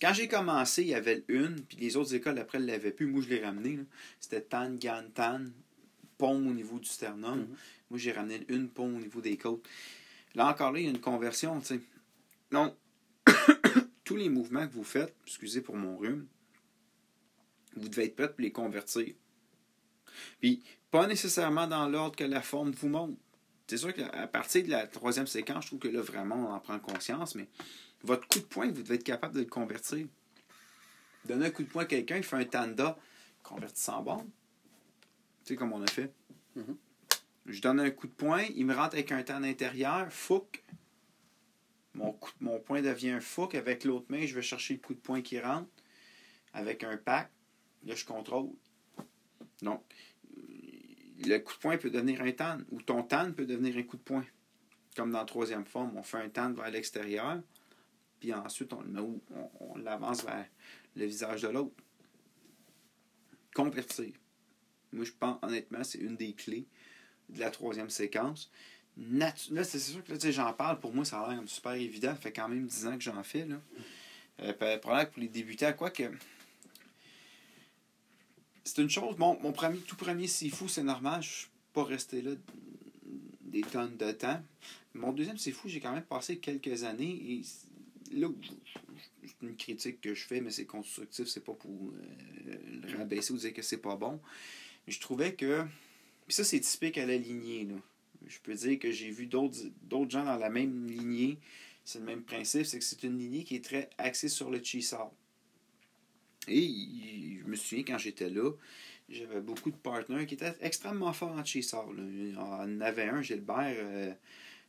quand j'ai commencé, il y avait le une, puis les autres écoles après ne l'avaient plus. Moi, je l'ai ramené. C'était tan, gan, tan, pont au niveau du sternum. Mm-hmm. Moi, j'ai ramené une pont au niveau des côtes. Là encore, là, il y a une conversion. sais. Donc, tous les mouvements que vous faites, excusez pour mon rhume, vous devez être prêt pour les convertir. Puis, pas nécessairement dans l'ordre que la forme vous montre c'est sûr qu'à partir de la troisième séquence, je trouve que là, vraiment, on en prend conscience, mais votre coup de poing, vous devez être capable de le convertir. Donner un coup de poing à quelqu'un, il fait un tanda, converti en bombe. Tu sais, comme on a fait. Mm-hmm. Je donne un coup de poing, il me rentre avec un tan intérieur, fouc. Mon, coup, mon point devient un fook. Avec l'autre main, je vais chercher le coup de poing qui rentre. Avec un pack, là, je contrôle. Donc, le coup de poing peut devenir un tan, ou ton tan peut devenir un coup de poing. Comme dans la troisième forme, on fait un tan vers l'extérieur, puis ensuite on, on, on l'avance vers le visage de l'autre. Convertir. Moi, je pense, honnêtement, c'est une des clés de la troisième séquence. là, c'est sûr que j'en parle, pour moi, ça a l'air super évident. Ça fait quand même 10 ans que j'en fais. Là. Euh, pour les débutants, quoi que. C'est une chose. Mon, premier, tout premier Sifu, c'est normal. Je suis pas resté là des tonnes de temps. Mon deuxième Sifu, j'ai quand même passé quelques années. Et là, c'est une critique que je fais, mais c'est constructif, c'est pas pour euh, le rabaisser ou dire que c'est pas bon. Je trouvais que. Puis ça, c'est typique à la lignée. Je peux dire que j'ai vu d'autres gens dans la même lignée. C'est le même principe, c'est que c'est une lignée qui est très axée sur le chisar. Et je me souviens quand j'étais là, j'avais beaucoup de partenaires qui étaient extrêmement forts en y en avait un, Gilbert, euh,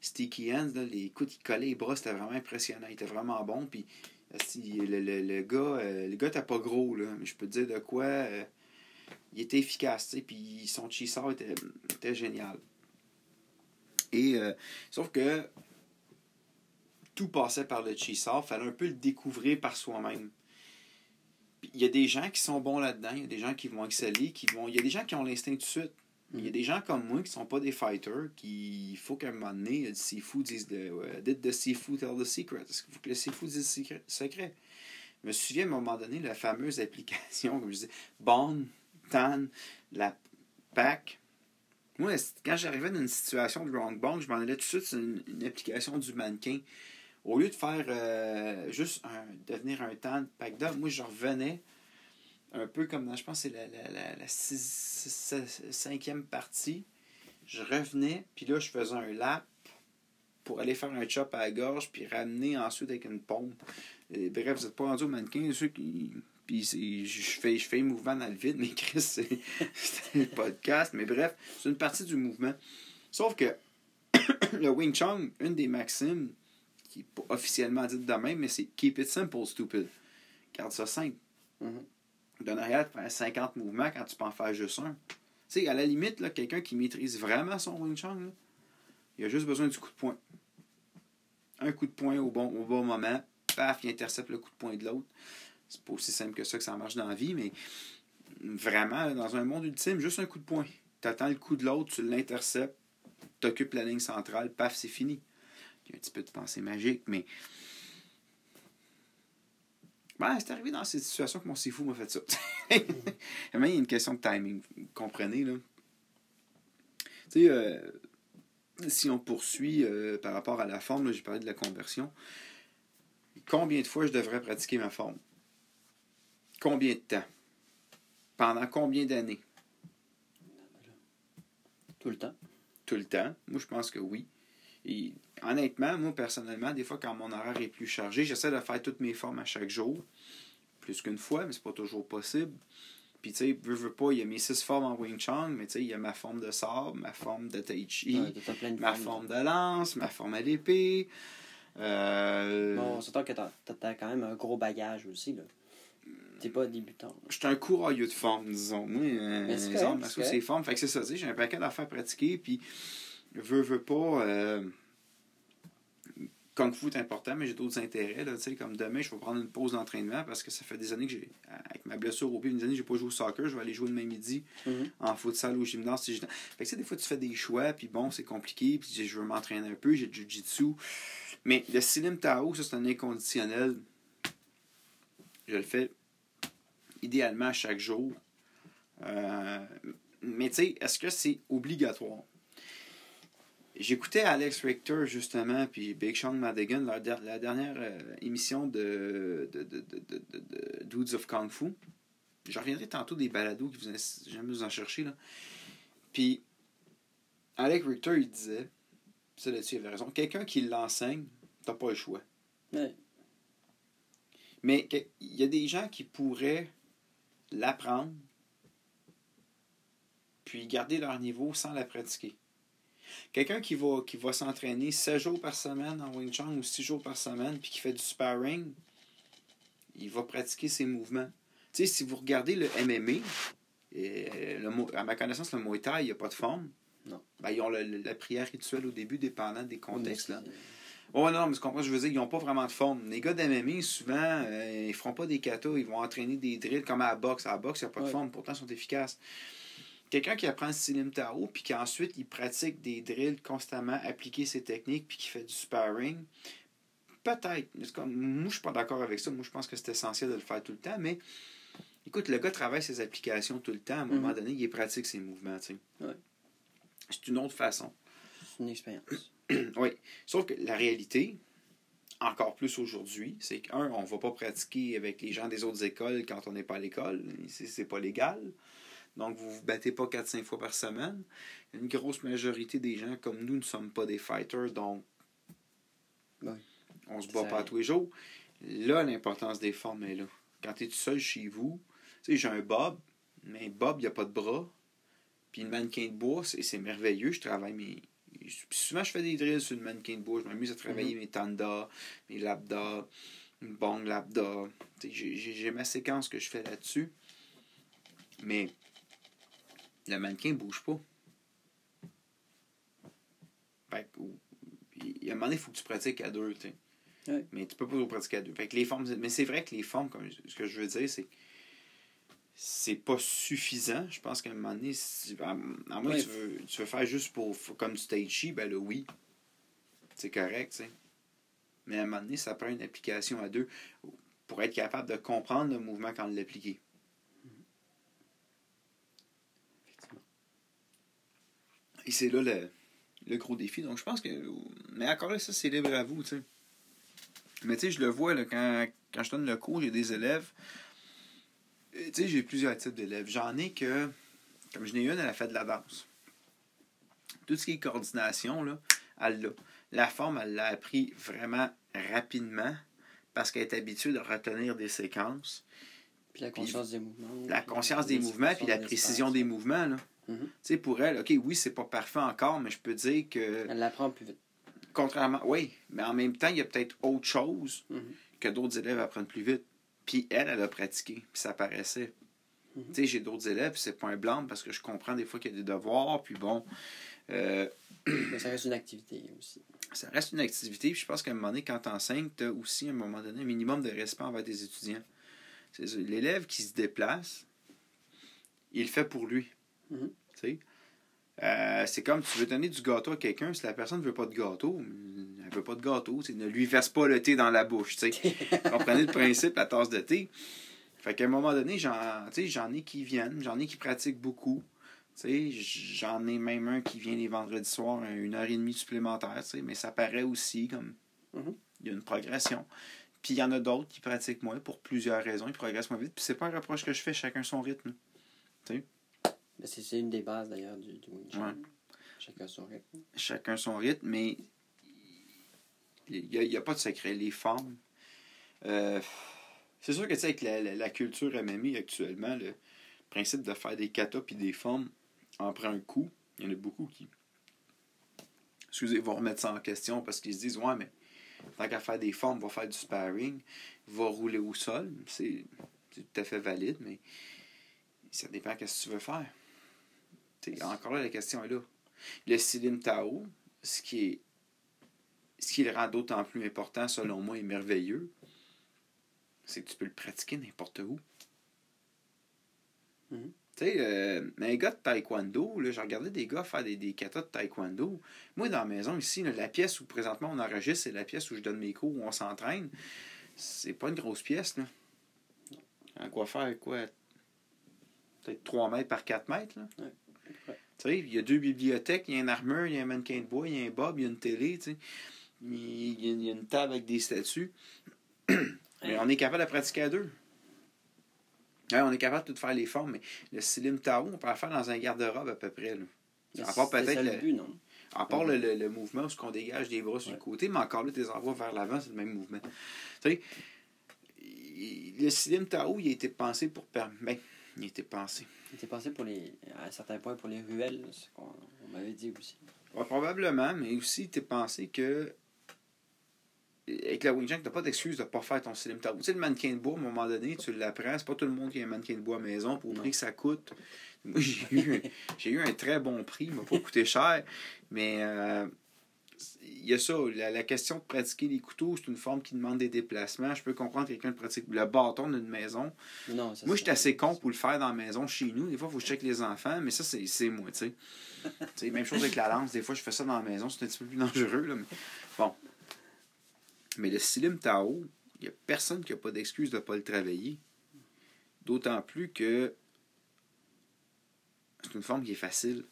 Sticky Hands, les coups qui collaient les bras, c'était vraiment impressionnant. Il était vraiment bon. Puis le, le, le gars, euh, le gars pas gros, là, mais je peux te dire de quoi. Euh, il était efficace, puis son cheeseur était, était génial. Et euh, sauf que tout passait par le cheeseur, il fallait un peu le découvrir par soi-même. Il y a des gens qui sont bons là-dedans, il y a des gens qui vont exceller, qui vont. Il y a des gens qui ont l'instinct tout de suite. Il y a des gens comme moi qui ne sont pas des fighters, qui il faut qu'à un moment donné, le Sifu dise de, uh, did the Sifu tell the secret? Est-ce qu'il faut que le Sifu dise le secret? Je me souviens à un moment donné, la fameuse application, comme je disais, Bond, Tan, la PAC. Moi, quand j'arrivais dans une situation de wrong bond, je m'en allais tout de suite sur une, application du mannequin. Au lieu de faire euh, juste un, devenir un tan pack moi je revenais un peu comme dans, je pense c'est la, la, la, la cinquième partie. Je revenais, puis là, je faisais un lap pour aller faire un chop à la gorge, puis ramener ensuite avec une pompe. Bref, vous n'êtes pas rendu au mannequin, ceux qui. Puis je fais, je fais un mouvement dans le vide, mais Chris, c'est le podcast. Mais bref, c'est une partie du mouvement. Sauf que le Wing Chun, une des maximes, qui n'est pas officiellement dite de même, mais c'est Keep it simple, stupid. Garde ça simple. Mm-hmm de arrière, faire 50 mouvements quand tu peux en faire juste un. Tu sais, à la limite, là, quelqu'un qui maîtrise vraiment son Wing Chun, il a juste besoin du coup de poing. Un coup de poing au bon, au bon moment, paf, il intercepte le coup de poing de l'autre. C'est pas aussi simple que ça que ça marche dans la vie, mais vraiment, dans un monde ultime, juste un coup de poing. Tu attends le coup de l'autre, tu l'interceptes, tu occupes la ligne centrale, paf, c'est fini. Il y a un petit peu de pensée magique, mais ben, c'est arrivé dans cette situation que mon Sifu m'a fait ça. il y a une question de timing, vous comprenez, là. Tu sais, euh, si on poursuit euh, par rapport à la forme, j'ai parlé de la conversion, combien de fois je devrais pratiquer ma forme? Combien de temps? Pendant combien d'années? Tout le temps. Tout le temps? Moi, je pense que oui. Et honnêtement, moi, personnellement, des fois, quand mon horaire est plus chargé, j'essaie de faire toutes mes formes à chaque jour. Plus qu'une fois, mais c'est pas toujours possible. Puis, tu sais, veux, veux pas, il y a mes six formes en Wing Chun, mais tu sais, il y a ma forme de sabre, ma forme de Tai Chi, ma forme de lance, ma forme à l'épée. Euh... Bon, c'est que t'as as quand même un gros bagage aussi, là. T'es pas débutant. Je suis un courageux de forme, disons. Moi, euh, c'est forme. Fait que c'est ça, tu sais, j'ai un paquet d'affaires pratiquer, puis veux, veux pas. Euh, Kung Fu est important, mais j'ai d'autres intérêts. Là, comme demain, je vais prendre une pause d'entraînement parce que ça fait des années que j'ai. Avec ma blessure au pied, une année que j'ai pas joué au soccer. Je vais aller jouer demain midi mm-hmm. en futsal au gymnase. Si fait que, des fois, tu fais des choix, puis bon, c'est compliqué, puis je veux m'entraîner un peu, j'ai du jiu-jitsu. Mais le Silim Tao, ça, c'est un inconditionnel. Je le fais idéalement chaque jour. Euh, mais tu sais, est-ce que c'est obligatoire? J'écoutais Alex Richter, justement, puis Big Sean Madigan, la, la dernière euh, émission de, de, de, de, Dudes of Kung Fu. Je reviendrai tantôt des balados que vous jamais vous en chercher. Là. Puis, Alex Richter, il disait, ça là-dessus, il avait raison, quelqu'un qui l'enseigne, t'as pas le choix. Mais il y a des gens qui pourraient l'apprendre, puis garder leur niveau sans la pratiquer. Quelqu'un qui va, qui va s'entraîner 7 jours par semaine en Wing Chun ou 6 jours par semaine, puis qui fait du sparring, il va pratiquer ses mouvements. Tu sais, si vous regardez le MMA, et le, à ma connaissance, le Muay Thai, il n'y a pas de forme. Non. Ben, ils ont la prière rituelle au début, dépendant des contextes. Là. Oh non, mais tu comprends, je veux dire, ils n'ont pas vraiment de forme. Les gars d'MMA, souvent, euh, ils feront pas des katas, ils vont entraîner des drills comme à la boxe. À la boxe, il n'y a pas de forme, pourtant, ils sont efficaces. Quelqu'un qui apprend le Silim Tao, puis qui ensuite il pratique des drills constamment, appliquer ses techniques, puis qui fait du sparring, peut-être. Moi, je suis pas d'accord avec ça. Moi, je pense que c'est essentiel de le faire tout le temps, mais écoute, le gars travaille ses applications tout le temps. À un moment mhm. donné, il pratique ses mouvements. C'est une autre façon. C'est une expérience. oui. Sauf que la réalité, encore plus aujourd'hui, c'est qu'un, on ne va pas pratiquer avec les gens des autres écoles quand on n'est pas à l'école. Ici, c'est pas légal. Donc, vous ne vous battez pas 4-5 fois par semaine. Une grosse majorité des gens comme nous ne sommes pas des fighters, donc on se bat pas tous les jours. Là, l'importance des formes est là. Quand tu es tout seul chez vous, tu sais, j'ai un Bob, mais Bob, il n'y a pas de bras. Puis le mannequin de bois, c'est merveilleux. Je travaille mes, souvent, je fais des drills sur le mannequin de bois. Je m'amuse à travailler mhm. mes tanda, mes labda, bong labda. J'ai ma séquence que je fais là-dessus. Mais le mannequin ne bouge pas. il y a un moment donné, il faut que tu pratiques à deux. Mais tu peux pas pratiquer à deux. les formes, mais c'est vrai que les formes, comme ce que je veux dire, c'est c'est pas suffisant. Je pense qu'à un moment donné, à, moins tu veux, tu veux faire juste pour, comme du tai chi, ben là, oui. C'est correct, tu sais. Mais à un moment donné, ça prend une application à deux pour être capable de comprendre le mouvement quand l'appliquer. Et c'est là le, le, gros défi. Donc je pense que. Mais encore là, ça, c'est libre à vous, tu sais. Mais tu sais, je le vois là, quand, quand je donne le cours, j'ai des élèves tu sais, j'ai plusieurs types d'élèves. J'en ai que, comme je n'ai une, elle a fait de la danse. Tout ce qui est coordination, là, elle l'a. La forme, elle l'a appris vraiment rapidement parce qu'elle est habituée de retenir des séquences. Puis la conscience des mouvements. La conscience des mouvements, puis la précision des mouvements. Là. Tu sais, pour elle, OK, oui, c'est pas parfait encore, mais je peux dire que. Elle l'apprend plus vite. Contrairement, oui, mais en même temps, il y a peut-être autre chose mm-hmm. que d'autres élèves apprennent plus vite. Puis elle, elle a pratiqué, puis ça paraissait. Mhm. Tu sais, j'ai d'autres élèves, c'est pas un blanc parce que je comprends des fois qu'il y a des devoirs, puis bon. Euh, Mais ça reste une activité aussi. Ça reste une activité, puis je pense qu'à un moment donné, quand tu enseignes, tu as aussi à un moment donné un minimum de respect envers tes étudiants. L'élève qui se déplace, il le fait pour lui. Mhm. Euh, c'est comme tu veux donner du gâteau à quelqu'un, si la personne ne veut pas de gâteau, elle veut pas de gâteau, ne lui verse pas le thé dans la bouche. Comprenez le principe, la tasse de thé? Fait qu'à un moment donné, j'en, ai qui viennent, j'en ai qui pratiquent beaucoup. J'en ai même un qui vient les vendredis soirs, une heure et demie supplémentaire, mais ça paraît aussi comme mm-hmm. il y a une progression. Puis il y en a d'autres qui pratiquent moins pour plusieurs raisons, ils progressent moins vite. Puis c'est pas un reproche que je fais, chacun son rythme. C'est une des bases d'ailleurs du, du Chacun son rythme. Chacun son rythme, mais il n'y a, pas de secret. Les formes. Euh, c'est sûr que tu sais, avec la, la, culture MMI actuellement, le principe de faire des katas et des formes en prend un coup. Il y en a beaucoup qui. Excusez, vont remettre ça en question parce qu'ils se disent Ouais, mais tant qu'à faire des formes, va faire du sparring, va rouler au sol. C'est tout à fait valide, mais ça dépend de ce que tu veux faire encore là, la question est là. Le Silim Tao, ce qui est ce qui le rend d'autant plus important, selon moi, et merveilleux, c'est que tu peux le pratiquer n'importe où. Mm-hmm. Tu sais, euh, un gars de taekwondo, là, j'ai regardé des gars faire des, des katas de taekwondo. Moi, dans la maison, ici, la pièce où présentement on enregistre, c'est la pièce où je donne mes cours, où on s'entraîne. C'est pas une grosse pièce, là. À quoi faire, quoi? Peut-être 3 mètres par 4 mètres, là. Il y a deux bibliothèques, il y a une armure, il y a un mannequin de bois, il y a un bob, il y a une télé, il y a une table avec des statues. mais on est capable de pratiquer à deux. on est capable de tout faire les formes, mais le Silim Tao, on peut le faire dans un garde-robe à peu près. Là. À part peut-être le, non? À part le, le, mouvement où on dégage des bras sur le côté, mais encore là, tes envois vers l'avant, c'est le même mouvement. Tu sais, le Silim Tao, il a été pensé pour permettre. Il été pensé. Il était pensé pour les, à un certain point pour les ruelles, ce qu'on m'avait dit aussi. probablement, mais aussi, tu pensé que avec la Wing tu n'as pas d'excuse de ne pas faire ton slim Tu sais, le mannequin de bois, à un moment donné, tu l'apprends. C'est pas tout le monde qui a un mannequin de bois à maison pour le prix que ça coûte. Moi, j'ai eu, j'ai eu un très bon prix. Il m'a pas coûté cher. Mais euh, il y a ça. La, question de pratiquer les couteaux, c'est une forme qui demande des déplacements. Je peux comprendre quelqu'un de pratique le bâton d'une maison. Non, moi, je suis assez con pour le faire dans la maison chez nous. Des fois, il faut que je check les enfants, mais ça, c'est, moi, tu sais. même chose avec la lance. Des fois, je fais ça dans la maison. C'est un petit peu plus dangereux. Là, mais... Bon, mais le Silim Tao, il n'y a personne qui n'a pas d'excuse de ne pas le travailler. D'autant plus que c'est une forme qui est facile.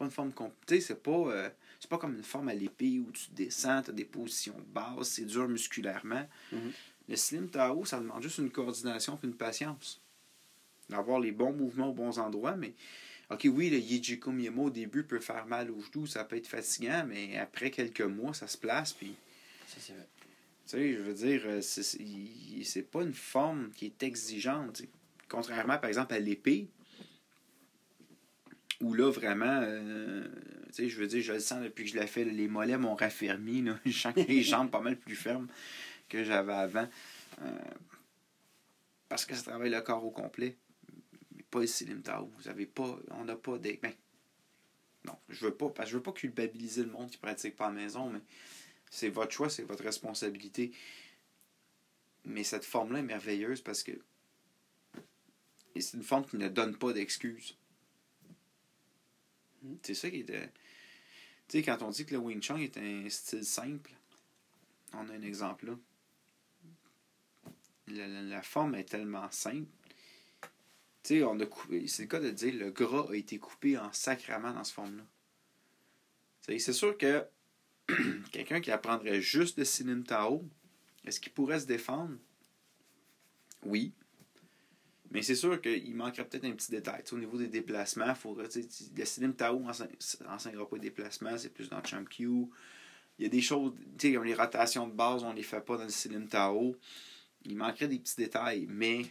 Pas une forme compliquée, c'est pas, euh, c'est pas comme une forme à l'épée où tu descends, tu as des positions basses, c'est dur musculairement. Mm-hmm. Le Slim Tao, ça demande juste une coordination et une patience. D'avoir les bons mouvements aux bons endroits, mais OK, oui, le Yijiko Miyamo au début peut faire mal aux genoux, ça peut être fatigant, mais après quelques mois, ça se place. Puis, ça, c'est vrai. Tu sais, je veux dire, euh, c'est pas une forme qui est exigeante. Contrairement, par exemple, à l'épée, où là, vraiment, euh, tu sais, je veux dire, je le sens depuis que je l'ai fait, les mollets m'ont raffermi. Là. Je sens que les jambes pas mal plus fermes que j'avais avant. Euh, parce que ça travaille le corps au complet pas ici Tao. Vous avez pas. On n'a pas des. Ben, non, je veux pas. Je veux pas culpabiliser le monde qui pratique pas à la maison, mais c'est votre choix, c'est votre responsabilité. Mais cette forme-là est merveilleuse parce que. Et c'est une forme qui ne donne pas d'excuses. Hmm. C'est ça qui était. Tu sais, quand on dit que le Wing Chun est un style simple, on a un exemple là. la forme est tellement simple tu sais, on a coupé. C'est le cas de dire le gras a été coupé en sacrament dans ce forme-là. C'est sûr que quelqu'un qui apprendrait juste de Silim Tao, est-ce qu'il pourrait se défendre? Oui. Mais c'est sûr qu'il manquerait peut-être un petit détail. au niveau des déplacements, faudrait, le Silim Tao n'enseignera pas de déplacements, c'est plus dans Champ Q. Il y a des choses, comme les rotations de base, on ne les fait pas dans le Silim Tao. Il manquerait des petits détails, mais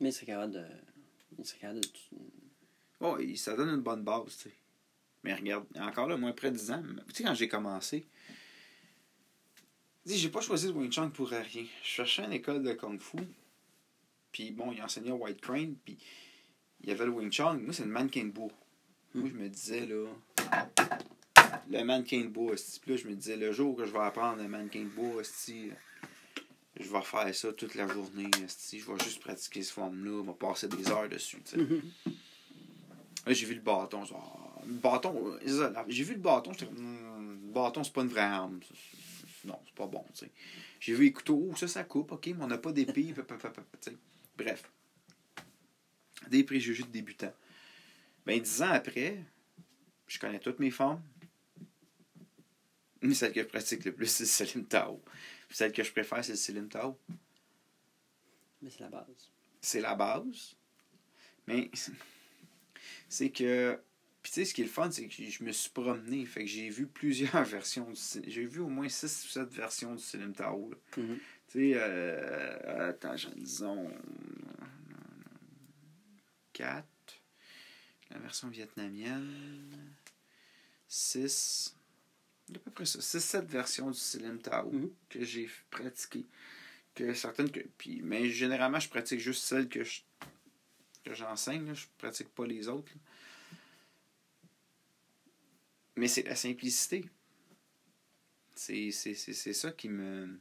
mais il serait capable de. Il serait capable de. Oh, ça donne une bonne base, tu sais. Mais regarde, encore là, moins près de 10 ans, tu sais, quand j'ai commencé, j'ai pas choisi le Wing Chun pour rien. Je cherchais une école de Kung Fu, puis bon, il enseignait White Crane, puis il y avait le Wing Chun. Moi, c'est le mannequin de bois. Moi, je me disais, là, le mannequin de bois, puis là, je me disais, le jour que je vais apprendre le mannequin de bois, je vais faire ça toute la journée. Je vais juste pratiquer ce forme-là. Je vais passer des heures dessus. Mm-hmm. j'ai vu le bâton. Genre, le bâton, j'ai vu le bâton. J'étais hmm, le bâton, c'est pas une vraie arme. Non, c'est pas bon. J'ai vu les couteaux. ça, ça coupe. OK, mais on n'a pas d'épée. Bref. Des préjugés de débutants. Ben, dix ans après, je connais toutes mes formes. Mais celle que je pratique le plus, c'est Salim Tao. Celle que je préfère, c'est le Céline Tao. Mais c'est la base. C'est la base. Mais c'est que. Puis tu sais, ce qui est le fun, c'est que je me suis promené. Fait que j'ai vu plusieurs versions du J'ai vu au moins 6 ou 7 versions du Céline Tao. Mm-hmm. Tu sais, euh, attends, j'en disons. 4. La version vietnamienne. 6 à peu près ça. C'est cette version du Silim Tao mhm. que j'ai pratiqué. Que certaines que. Puis, mais généralement, je pratique juste celles que je que j'enseigne. Je pratique pas les autres. Mais c'est la simplicité. C'est ça qui me.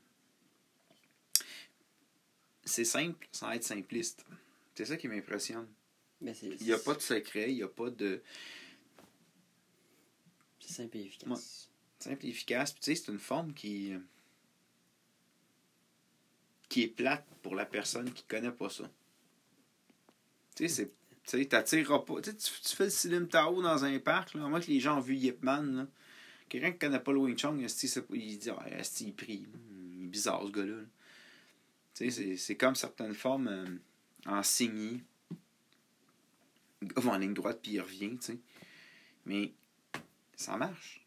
C'est simple sans être simpliste. C'est ça qui m'impressionne. Il n'y a pas de secret, il n'y a pas de. C'est simple et efficace. Simple et efficace. tu sais, c'est une forme qui. qui est plate pour la personne qui connaît pas ça. Tu sais, c'est. Tu sais, t'attireras pas. Tu, tu fais le Silim Tao dans un parc, là, à moins que les gens ont vu Yip Man, Quelqu'un qui connaît pas le Wing Chun, il dit Ah, il prie. Il est bizarre ce gars-là. Tu sais, c'est comme certaines formes euh, en signe. Va en ligne droite puis il revient, tu sais. Mais ça marche.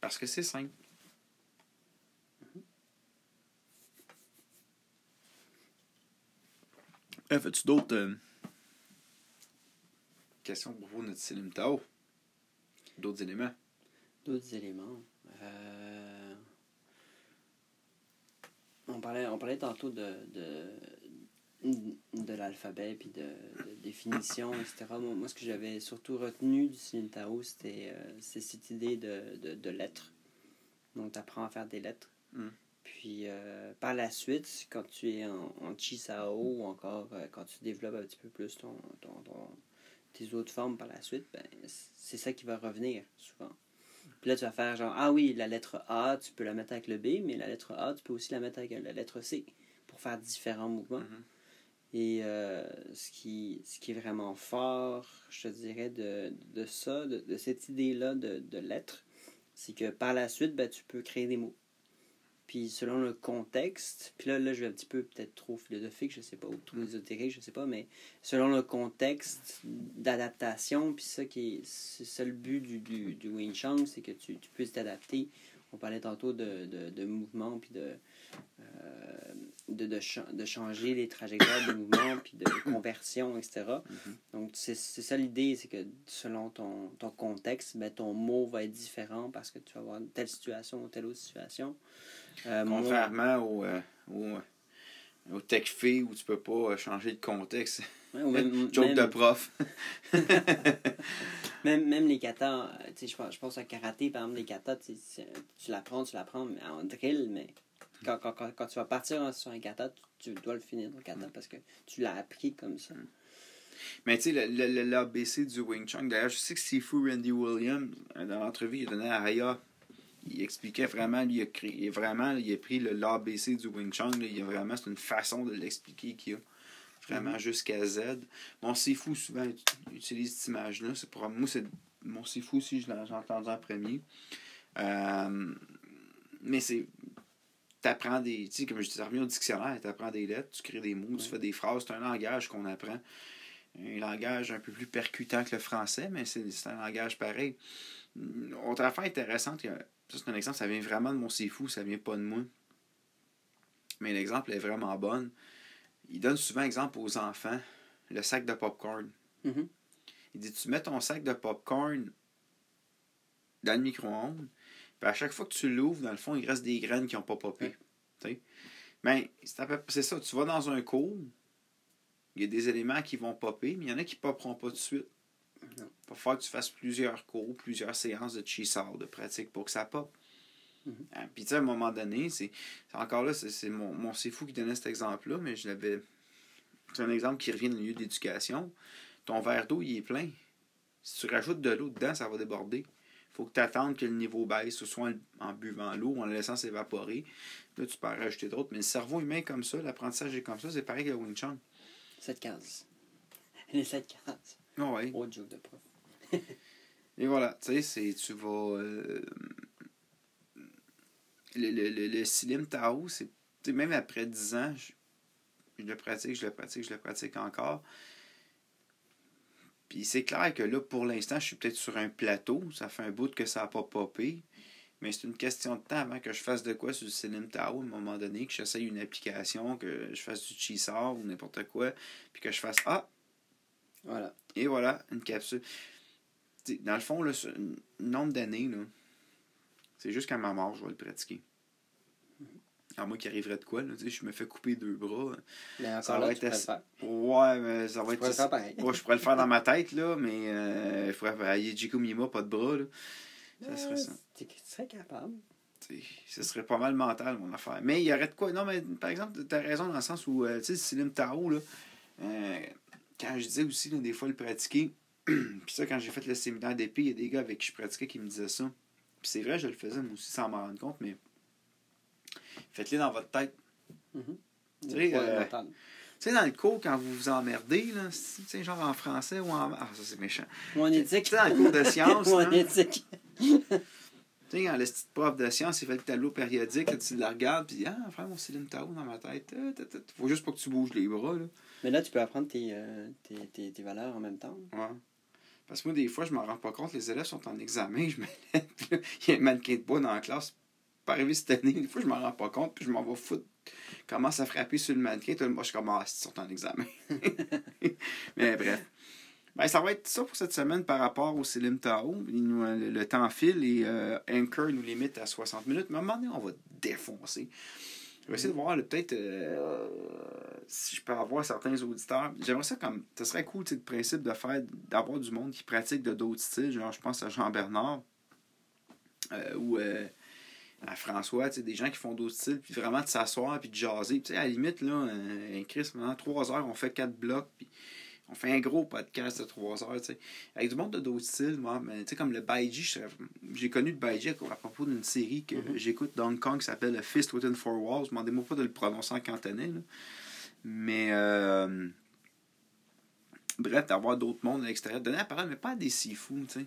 Parce que c'est simple. Fais-tu d'autres euh, question pour vous, notre Tao? D'autres éléments? D'autres éléments. Euh, on, parlait, on parlait tantôt de, de, de l'alphabet, puis de, définition, etc. Moi, ce que j'avais surtout retenu du Silim Tao, c'était euh, cette idée de, de, lettres. Donc, tu apprends à faire des lettres. Mm. Puis euh, par la suite, quand tu es en, en Chisao ou encore euh, quand tu développes un petit peu plus ton, tes autres formes par la suite, ben, c'est ça qui va revenir souvent. Puis là, tu vas faire genre, ah oui, la lettre A, tu peux la mettre avec le B, mais la lettre A, tu peux aussi la mettre avec la lettre C pour faire différents mouvements. Mm-hmm. Et euh, ce, qui, ce qui est vraiment fort, je te dirais, de, de ça, de, cette idée-là de, de lettres, c'est que par la suite, ben, tu peux créer des mots. Puis selon le contexte, puis là, là je vais un petit peu peut-être trop philosophique, je sais pas, ou trop ésotérique, je sais pas, mais selon le contexte d'adaptation, puis ça qui c'est ça le but du, du, du Wing Chun, c'est que tu, tu puisses t'adapter. On parlait tantôt de, de, de mouvement, puis de, euh, de, de, de, changer les trajectoires de mouvement, puis de, conversion, etc. Mm-hmm. Donc, c'est ça l'idée, c'est que selon ton, ton contexte, ben, ton mot va être différent parce que tu vas avoir telle situation ou telle autre situation. Euh, Contrairement au, euh, au, euh, au tech fait où tu peux pas changer de contexte. Ouais, même, Joke de prof. même, même les katas, je pense, je pense à karaté, par exemple, les katas, tu l'apprends, tu l'apprends en drill, mais quand, quand, quand, tu vas partir sur un kata, tu, dois le finir ton kata parce que tu l'as appris comme ça. Mm. Mais tu sais, l'ABC du Wing Chun, d'ailleurs, je sais que Sifu Randy Williams, dans l'entrevue, il a donné à Aya il expliquait vraiment, il a, créé, vraiment, il a pris le l'ABC du Wing Chun, il a vraiment, c'est une façon de l'expliquer qu'il a. Vraiment mm-hmm. jusqu'à Z. Mon Sifu, souvent, utilise cette image-là. C'est pour moi, c'est mon Sifu, si je l'ai entendu en premier. Euh, mais c'est. T'apprends des. Tu sais, comme je disais, reviens au dictionnaire, t'apprends des lettres, tu crées des mots, tu fais des phrases. C'est un langage qu'on apprend. Un langage un peu plus percutant que le français, mais c'est un langage pareil. Autre affaire intéressante, ça, c'est un exemple, ça vient vraiment de mon c'est fou, ça vient pas de moi. Mais l'exemple est vraiment bon. Il donne souvent exemple aux enfants, le sac de popcorn. Mm Il dit Tu mets ton sac de popcorn dans le micro-ondes, puis à chaque fois que tu l'ouvres, dans le fond, il reste des graines qui n'ont pas popé. Mais c'est ça, tu vas dans un cours, il y a des éléments qui vont popper, mais il y en a qui ne popperont pas tout de suite. Il va falloir que tu fasses plusieurs cours, plusieurs séances de chisal, de pratique pour que ça pop. Mm-hmm. Hein, puis tu sais, à un moment donné, c'est encore là, c'est mon, mon c'est fou qui donnait cet exemple-là, mais je l'avais. C'est un exemple qui revient dans le lieu d'éducation. Ton verre d'eau, il est plein. Si tu rajoutes de l'eau dedans, ça va déborder. Il faut que tu attendes que le niveau baisse, soit en buvant l'eau ou en laissant s'évaporer. Là, tu peux en rajouter d'autres. Mais le cerveau humain comme ça, l'apprentissage est comme ça, c'est pareil que le Wing Chun. 7 cases. Les 7 cases. Ah ouais. Autre joke de prof. Et voilà, tu sais, tu vas. Euh, le, le, le, Tao, c'est. Même après 10 ans, je, le pratique, je le pratique, je le pratique encore. Puis c'est clair que là, pour l'instant, je suis peut-être sur un plateau. Ça fait un bout que ça n'a pas popé. Mais c'est une question de temps avant que je fasse de quoi sur le Silim Tao à un moment donné, que j'essaye une application, que je fasse du Chisar ou n'importe quoi, puis que je fasse Ah, voilà. Et voilà, une capsule. Dans le fond, le nombre d'années, c'est juste qu'à ma mort, je vais le pratiquer. À moi qui arriverait de quoi, là, je me fais couper deux bras. Mais encore ça là, va être assez... Ouais, mais ça va être. Le faire pareil. je pourrais le faire dans ma tête, là, mais euh, il faudrait faire Yejiko Mima, pas de bras. Là. Ça serait ça. Tu serais capable. ce serait pas mal mental, mon affaire. Mais il y aurait de quoi. Non, mais par exemple, tu as raison dans le sens où, euh, tu sais, Silim Tao, là, euh, quand je disais aussi, des fois, le pratiquer, puis ça, quand j'ai fait le séminaire d'épée, il y a des gars avec qui je pratiquais qui me disaient ça. Puis c'est vrai, je le faisais moi aussi sans m'en rendre compte, mais faites-le dans votre tête. Mm-hmm. Euh, tu sais, dans le cours, quand vous vous emmerdez, là, genre en français ou en. Ah, ça c'est méchant. Ou en éthique. Tu sais, dans le cours de sciences. ou en éthique. tu sais, quand le petit prof de sciences, il fait le tableau périodique, tu le regardes, puis ah, frère, mon Céline Tao dans ma tête. Faut juste pas que tu bouges les bras. Là. Mais là, tu peux apprendre tes, euh, tes, tes, tes, valeurs en même temps. Ouais. Parce que moi, des fois, je m'en rends pas compte. Les élèves sont en examen, je me lève, il y a un mannequin de bois dans la classe. Pas arrivé cette année. Des fois, je m'en rends pas compte, puis je m'en vais foutre. Commence à frapper sur le mannequin. Tout le monde, je commence, ah, ils sont en examen. Mais bref. Ben, ça va être ça pour cette semaine par rapport au Selim Tao. le, temps file et euh, Anchor nous limite à 60 minutes. Mais à un moment donné, on va défoncer. Je vais essayer de voir peut-être euh, si je peux avoir certains auditeurs. J'aimerais ça comme. Ce serait cool le principe de faire d'avoir du monde qui pratique de d'autres styles. Genre je pense à Jean Bernard. Euh, ou à François, des gens qui font d'autres styles, puis vraiment de s'asseoir puis de jaser. à la limite, là, un Chris, pendant trois heures, on fait quatre blocs, puis on fait un gros podcast de trois heures, sais. Avec du monde de d'autres styles, moi, mais tu sais, comme le Baiji, j'ai connu le Baiji à propos d'une série que mm-hmm. j'écoute dans Kong qui s'appelle Fist Within Four Walls. Demandez-moi pas de le prononcer en cantonais, Mais, euh, bref, d'avoir d'autres mondes à l'extérieur. Donner la parole, mais pas à des sifous, tu sais.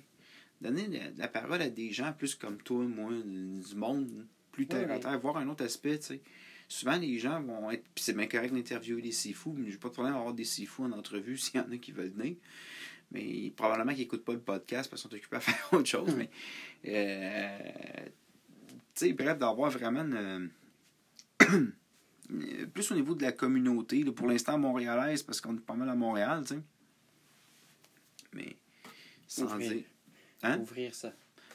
Donner la, parole à des gens plus comme toi, moi, du monde, plus terre à terre, voir un autre aspect, tu sais souvent les gens vont être. Puis c'est bien correct d'interviewer des sifous, mais j'ai pas de problème à avoir des sifous en entrevue s'il y en a qui veulent venir. Mais probablement qu'ils n'écoutent pas le podcast parce qu'ils sont occupés à faire autre chose. Mais. Euh, tu sais, bref, d'avoir vraiment plus au niveau de la communauté, pour l'instant montréalaise, parce qu'on est pas mal à Montréal, tu sais. Mais sans dire. Hein? Ouvrir ça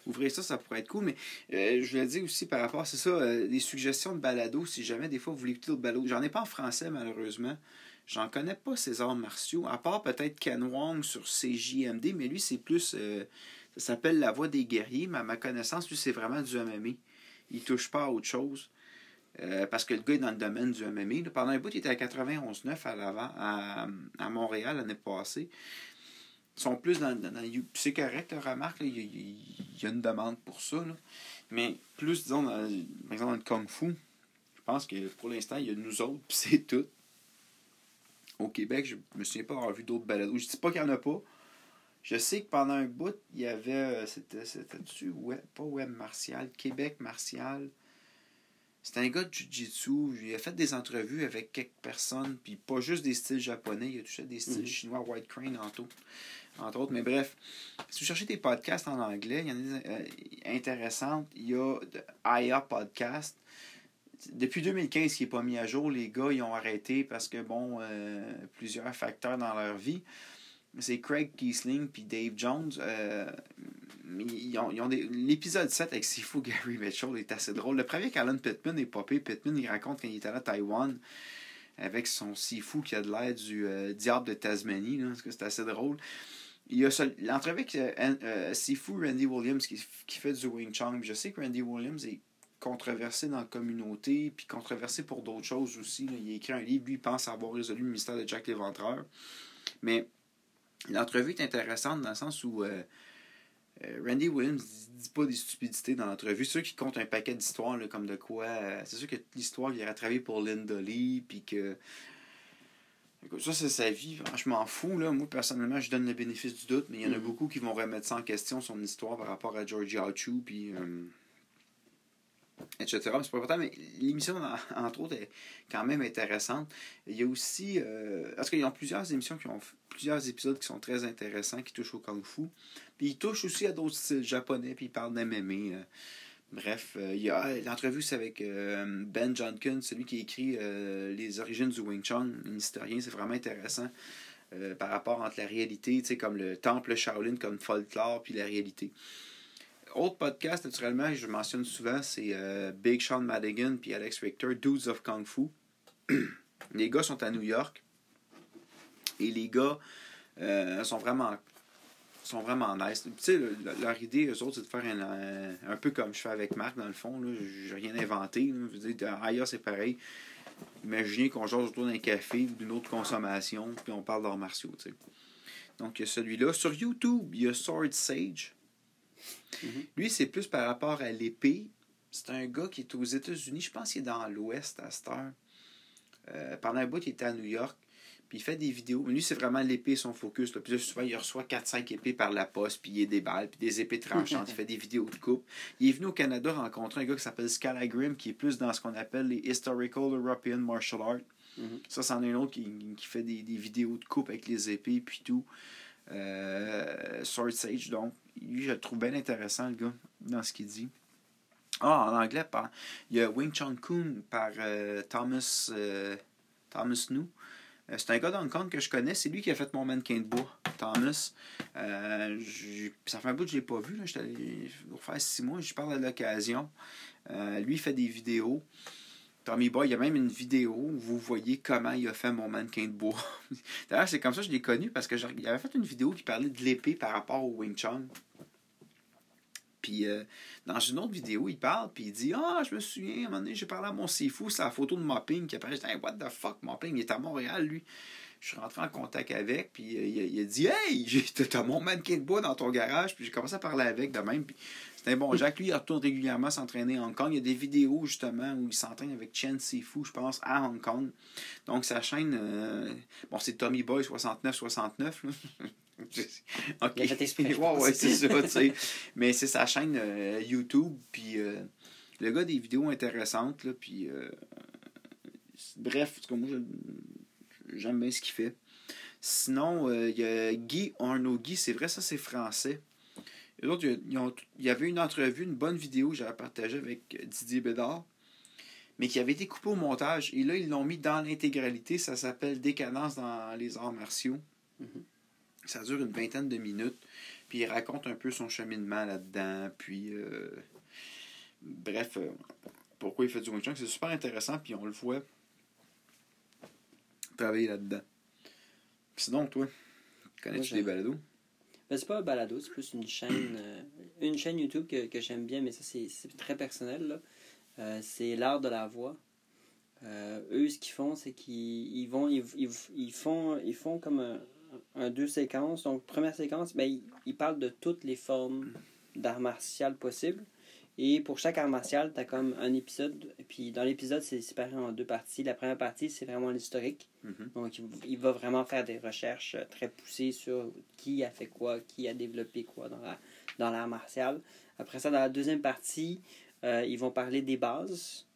ouvrir ça, ça pourrait être cool. Mais euh, je voulais dire aussi par rapport à ça, euh, des suggestions de balado, si jamais des fois vous voulez écouter d'autres balado. J'en ai pas en français, malheureusement. J'en connais pas ces arts martiaux, à part peut-être Ken Wong sur CJMD, mais lui, c'est plus. Euh, ça s'appelle La Voix des guerriers, mais à ma connaissance, lui, c'est vraiment du MMA. Il touche pas à autre chose. parce que le gars est dans le domaine du MMA. Pendant un bout, il était à 91.9 à à, à Montréal l'année passée sont plus dans, dans, C'est correct, remarque, il y, a une demande pour ça. Mais plus, disons, dans, par exemple, dans le Kung Fu, je pense que pour l'instant, il y a nous autres, puis c'est tout. Au Québec, je me souviens pas avoir vu d'autres balados. Je dis pas qu'il n'y en a pas. Je sais que pendant un bout, il y avait. Euh, c'était, c'était-tu web, pas web martial, Québec martial. C'était un gars de Jiu-Jitsu. Il a fait des entrevues avec quelques personnes, puis pas juste des styles japonais. Il a touché des styles mhm. chinois, White Crane en tout entre autres. Mais bref, si vous cherchez des podcasts en anglais, il y en a des euh, intéressantes. Il y a Aya Podcast. Depuis 2015, qui n'est pas mis à jour, les gars, ils ont arrêté parce que, bon, euh, plusieurs facteurs dans leur vie. C'est Craig Kiesling puis Dave Jones. Euh, ils ont, L'épisode 7 avec Sifu Gary Mitchell est assez drôle. Le premier qu'Alan Pittman est popé, Pittman, il raconte quand il était à Taïwan avec son Sifu qui a de l'air du diable de Tasmanie. C'est assez drôle. Il y a l'entrevue avec euh, euh, Sifu Randy Williams qui, qui, fait du Wing Chun. Je sais que Randy Williams est controversé dans la communauté, puis controversé pour d'autres choses aussi. Il a écrit un livre, lui, il pense avoir résolu le mystère de Jack l'Éventreur. Mais l'entrevue est intéressante dans le sens où euh, Randy Williams dit, dit pas des stupidités dans l'entrevue. C'est sûr qu'il compte un paquet d'histoires, comme de quoi. c'est sûr que l'histoire, il a travaillé pour Linda Lee, puis que ça, c'est sa vie. Je m'en fous. Là. Moi, personnellement, je donne le bénéfice du doute, mais il y en a mm. beaucoup qui vont remettre ça en question, son histoire par rapport à Georgie Chu, puis. Euh, etc. c'est pas important, mais l'émission, entre autres, est quand même intéressante. Il y a aussi. Euh, parce qu'ils ont plusieurs émissions qui ont plusieurs épisodes qui sont très intéressants, qui touchent au Kung Fu. Puis ils touchent aussi à d'autres styles japonais, puis ils parlent d'MMA. Bref, euh, il y a l'entrevue, c'est avec euh, Ben Johnson, celui qui écrit euh, Les origines du Wing Chun, un historien, c'est vraiment intéressant par rapport entre la réalité, tu sais, comme le temple Shaolin, comme folklore, puis la réalité. Autre podcast, naturellement, je mentionne souvent, c'est Big Sean Madigan puis Alex Richter, Dudes of Kung Fu. les gars sont à New York. Et les gars sont vraiment sont vraiment nice. Tu sais, leur idée, eux autres, c'est de faire un, un, peu comme je fais avec Marc, dans le fond. J'ai rien inventé. Je veux dire, ailleurs, c'est pareil. Imaginez qu'on jase autour d'un café d'une autre consommation, puis on parle d'arts martiaux. Tu sais. Donc, il y a celui-là. Sur YouTube, il y a Sword Sage. Mm-hmm. Lui, c'est plus par rapport à l'épée. C'est un gars qui est aux États-Unis. Je pense qu'il est dans l'Ouest à cette heure. Euh, pendant un bout, il était à New York. Puis il fait des vidéos. Lui, c'est vraiment l'épée, son focus. Là. Puis là, souvent, il reçoit 4-5 épées par la poste, puis il a des balles, puis des épées tranchantes. il fait des vidéos de coupe. Il est venu au Canada rencontrer un gars qui s'appelle Scalagrim, qui est plus dans ce qu'on appelle les Historical European Martial Arts. Mm-hmm. Ça, c'en est un autre qui, qui fait des, des, vidéos de coupe avec les épées, puis tout. Euh, Sword Sage, donc. Lui, je le trouve bien intéressant, le gars, dans ce qu'il dit. Ah, en anglais, par, il y a Wing Chun Kun par euh, Thomas, euh, Thomas New. Euh, c'est un gars d'Hong Kong que je connais. C'est lui qui a fait mon mannequin de bois. Thomas. Euh, ça fait un bout que je ne l'ai pas vu. J'étais allé faire six mois. Je parle à l'occasion. Euh, lui, il fait des vidéos. Tommy Boy, il y a même une vidéo où vous voyez comment il a fait mon mannequin de bois. D'ailleurs, c'est comme ça que je l'ai connu parce qu'il avait fait une vidéo qui parlait de l'épée par rapport au Wing Chun. Puis euh, dans une autre vidéo, il parle, puis il dit Ah, je me souviens, à un moment donné, j'ai parlé à mon Sifu, c'est la photo de Mopping qui apparaît. Je dis What the fuck, Mopping, il est à Montréal, lui. Je suis rentré en contact avec, puis euh, il, a dit Hey, t'as mon mannequin de bois dans ton garage, puis j'ai commencé à parler avec de même. Puis c'était bon. Jacques, lui, il retourne régulièrement s'entraîner à Hong Kong. Il y a des vidéos, justement, où il s'entraîne avec Chen Sifu, je pense, à Hong Kong. Donc, sa chaîne, euh, bon, c'est Tommy Boy 69-69. ok. ouais, c'est ça, tu sais. Mais c'est sa chaîne euh, YouTube, puis euh, le gars a des vidéos intéressantes, là, puis bref, moi, j'aime bien ce qu'il fait. Sinon, il y a Guy Arnaud Guy, c'est vrai, ça c'est français. il y avait une entrevue, une bonne vidéo que j'avais partagée avec Didier Bédard, mais qui avait été coupée au montage. Et là, ils l'ont mis dans l'intégralité. Ça s'appelle Décadence dans les arts martiaux. Mm-hmm. Ça dure une vingtaine de minutes. Puis il raconte un peu son cheminement là-dedans. Puis, euh, bref, euh, pourquoi il fait du Wing Chun. C'est super intéressant. Puis on le voit travailler là-dedans. Sinon, toi, connais-tu des balados? Ben, c'est pas un balado, c'est plus une chaîne, euh, une chaîne YouTube que, que j'aime bien, mais ça, c'est très personnel. Là. Euh, c'est l'art de la voix. Euh, eux, ce qu'ils font, c'est qu'ils vont, ils, ils, font, ils font comme un, deux séquences. Donc, première séquence, ben, ils, parlent de toutes les formes d'art martial possibles. Et pour chaque art martial, tu as comme un épisode. Et puis dans l'épisode, c'est séparé en deux parties. La première partie, c'est vraiment l'historique. Mm-hmm. Donc il, va vraiment faire des recherches très poussées sur qui a fait quoi, qui a développé quoi dans l'art dans martial. Après ça, dans la deuxième partie, euh, ils vont parler des bases euh,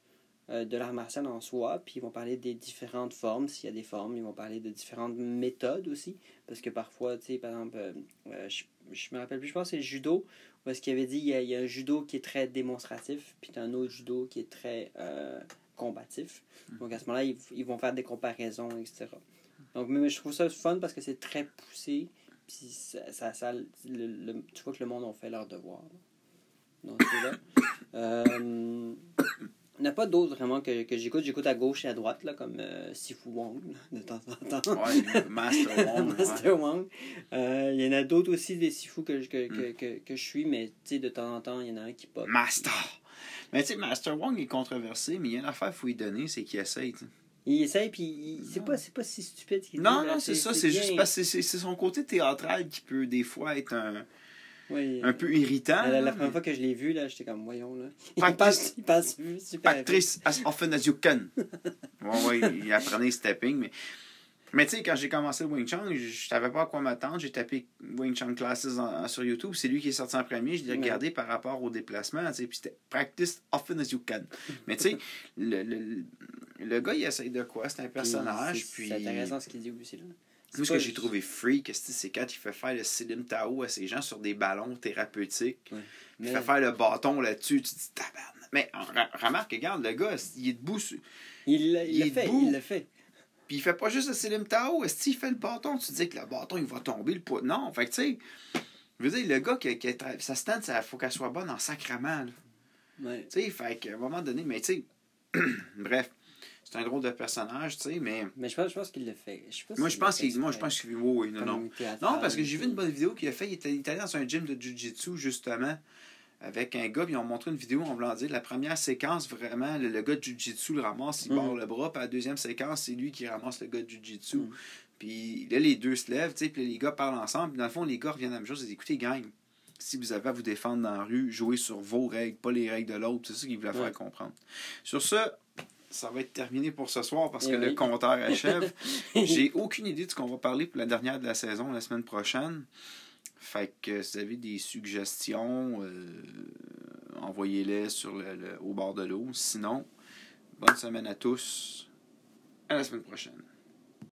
de l'art martial en soi, puis ils vont parler des différentes formes, s'il y a des formes, ils vont parler de différentes méthodes aussi, parce que parfois, tu sais, par exemple, euh, je, je me rappelle plus, je pense que c'est le judo, où est-ce qu'il avait dit, il y, a, un judo qui est très démonstratif, puis un autre judo qui est très combatif. Mm. Donc à ce moment-là, ils, vont faire des comparaisons, etc. Donc, mais, je trouve ça fun parce que c'est très poussé, puis ça, ça, le, tu vois que le monde a fait leur devoir. Donc, c'est là. Euh, n'y a pas d'autres vraiment que, que j'écoute. J'écoute à gauche et à droite, là, comme euh, Sifu Wong, de temps en temps. Ouais, Master Wong. Master Wong. Euh, il y en a d'autres aussi, des Sifu que, que, mm. que, que, je suis, mais de temps en temps, il y en a un qui pop. Master! Mais tu sais, Master Wong est controversé, mais il y a une affaire qu'il faut lui donner, c'est qu'il essaye. Il essaye, puis c'est pas, pas si stupide qu'il Non, non, c'est ça. C'est juste parce que c'est son côté théâtral qui peut des fois être un un peu irritant. La, première fois que je l'ai vu, là, j'étais comme, voyons, là. Il passe, il passe super as often as you can. ouais, ouais, il apprenait stepping, mais... Mais tu sais, quand j'ai commencé le Wing Chun, je savais pas à quoi m'attendre. J'ai tapé Wing Chun Classes sur YouTube. C'est lui qui est sorti en premier. Je l'ai regardé par rapport au déplacement. Puis c'était Practice often as you can. Mais tu sais, le, le, le, gars, il essaye de quoi? C'est un personnage. C'est puis... intéressant ce qu'il dit aussi. Là. Moi, ce que j'ai trouvé freak, c'est quand il fait faire le Silim Tao à ces gens sur des ballons thérapeutiques. Il fait faire le bâton là-dessus. Tu te dis, tabarnak. Mais remarque, regarde, le gars, il est debout. Il l'a fait. Il l'a fait. Puis il fait pas juste le Silim Tao. Est-ce qu'il fait le bâton? Tu dis que le bâton, il va tomber. le poids. Non, fait que tu sais, je veux dire, le gars qui, qui sa stand, il faut qu'elle soit bonne en sacrament. Tu sais, fait qu'à un moment donné, mais tu sais, bref c'est un drôle de personnage, tu sais, mais. Mais je pense, je pense qu'il le fait. moi, je pense qu'il. Moi, je pense qu'il. Oui, non, non. Non, parce que j'ai vu une bonne vidéo qu'il a fait. Il était, allé dans un gym de Jiu-Jitsu, justement, avec un gars, puis ils ont montré une vidéo en voulant dire la première séquence, vraiment, le, gars de Jiu-Jitsu le ramasse, il mm. le bras, puis la deuxième séquence, c'est lui qui ramasse le gars de Jiu-Jitsu. Mm. Puis là, les deux se lèvent, tu sais, puis les gars parlent ensemble, puis dans le fond, les gars reviennent à la même chose, ils disent écoutez, gang, si vous avez à vous défendre dans la rue, jouez sur vos règles, pas les règles de l'autre. C'est ça qu'ils voulaient faire comprendre. Sur ce, ça va être terminé pour ce soir parce que eh le compteur achève. J'ai aucune idée de ce qu'on va parler pour la dernière de la saison la semaine prochaine. Fait que si vous avez des suggestions, euh, envoyez-les sur le, au bord de l'eau. Sinon, bonne semaine à tous. À la semaine prochaine.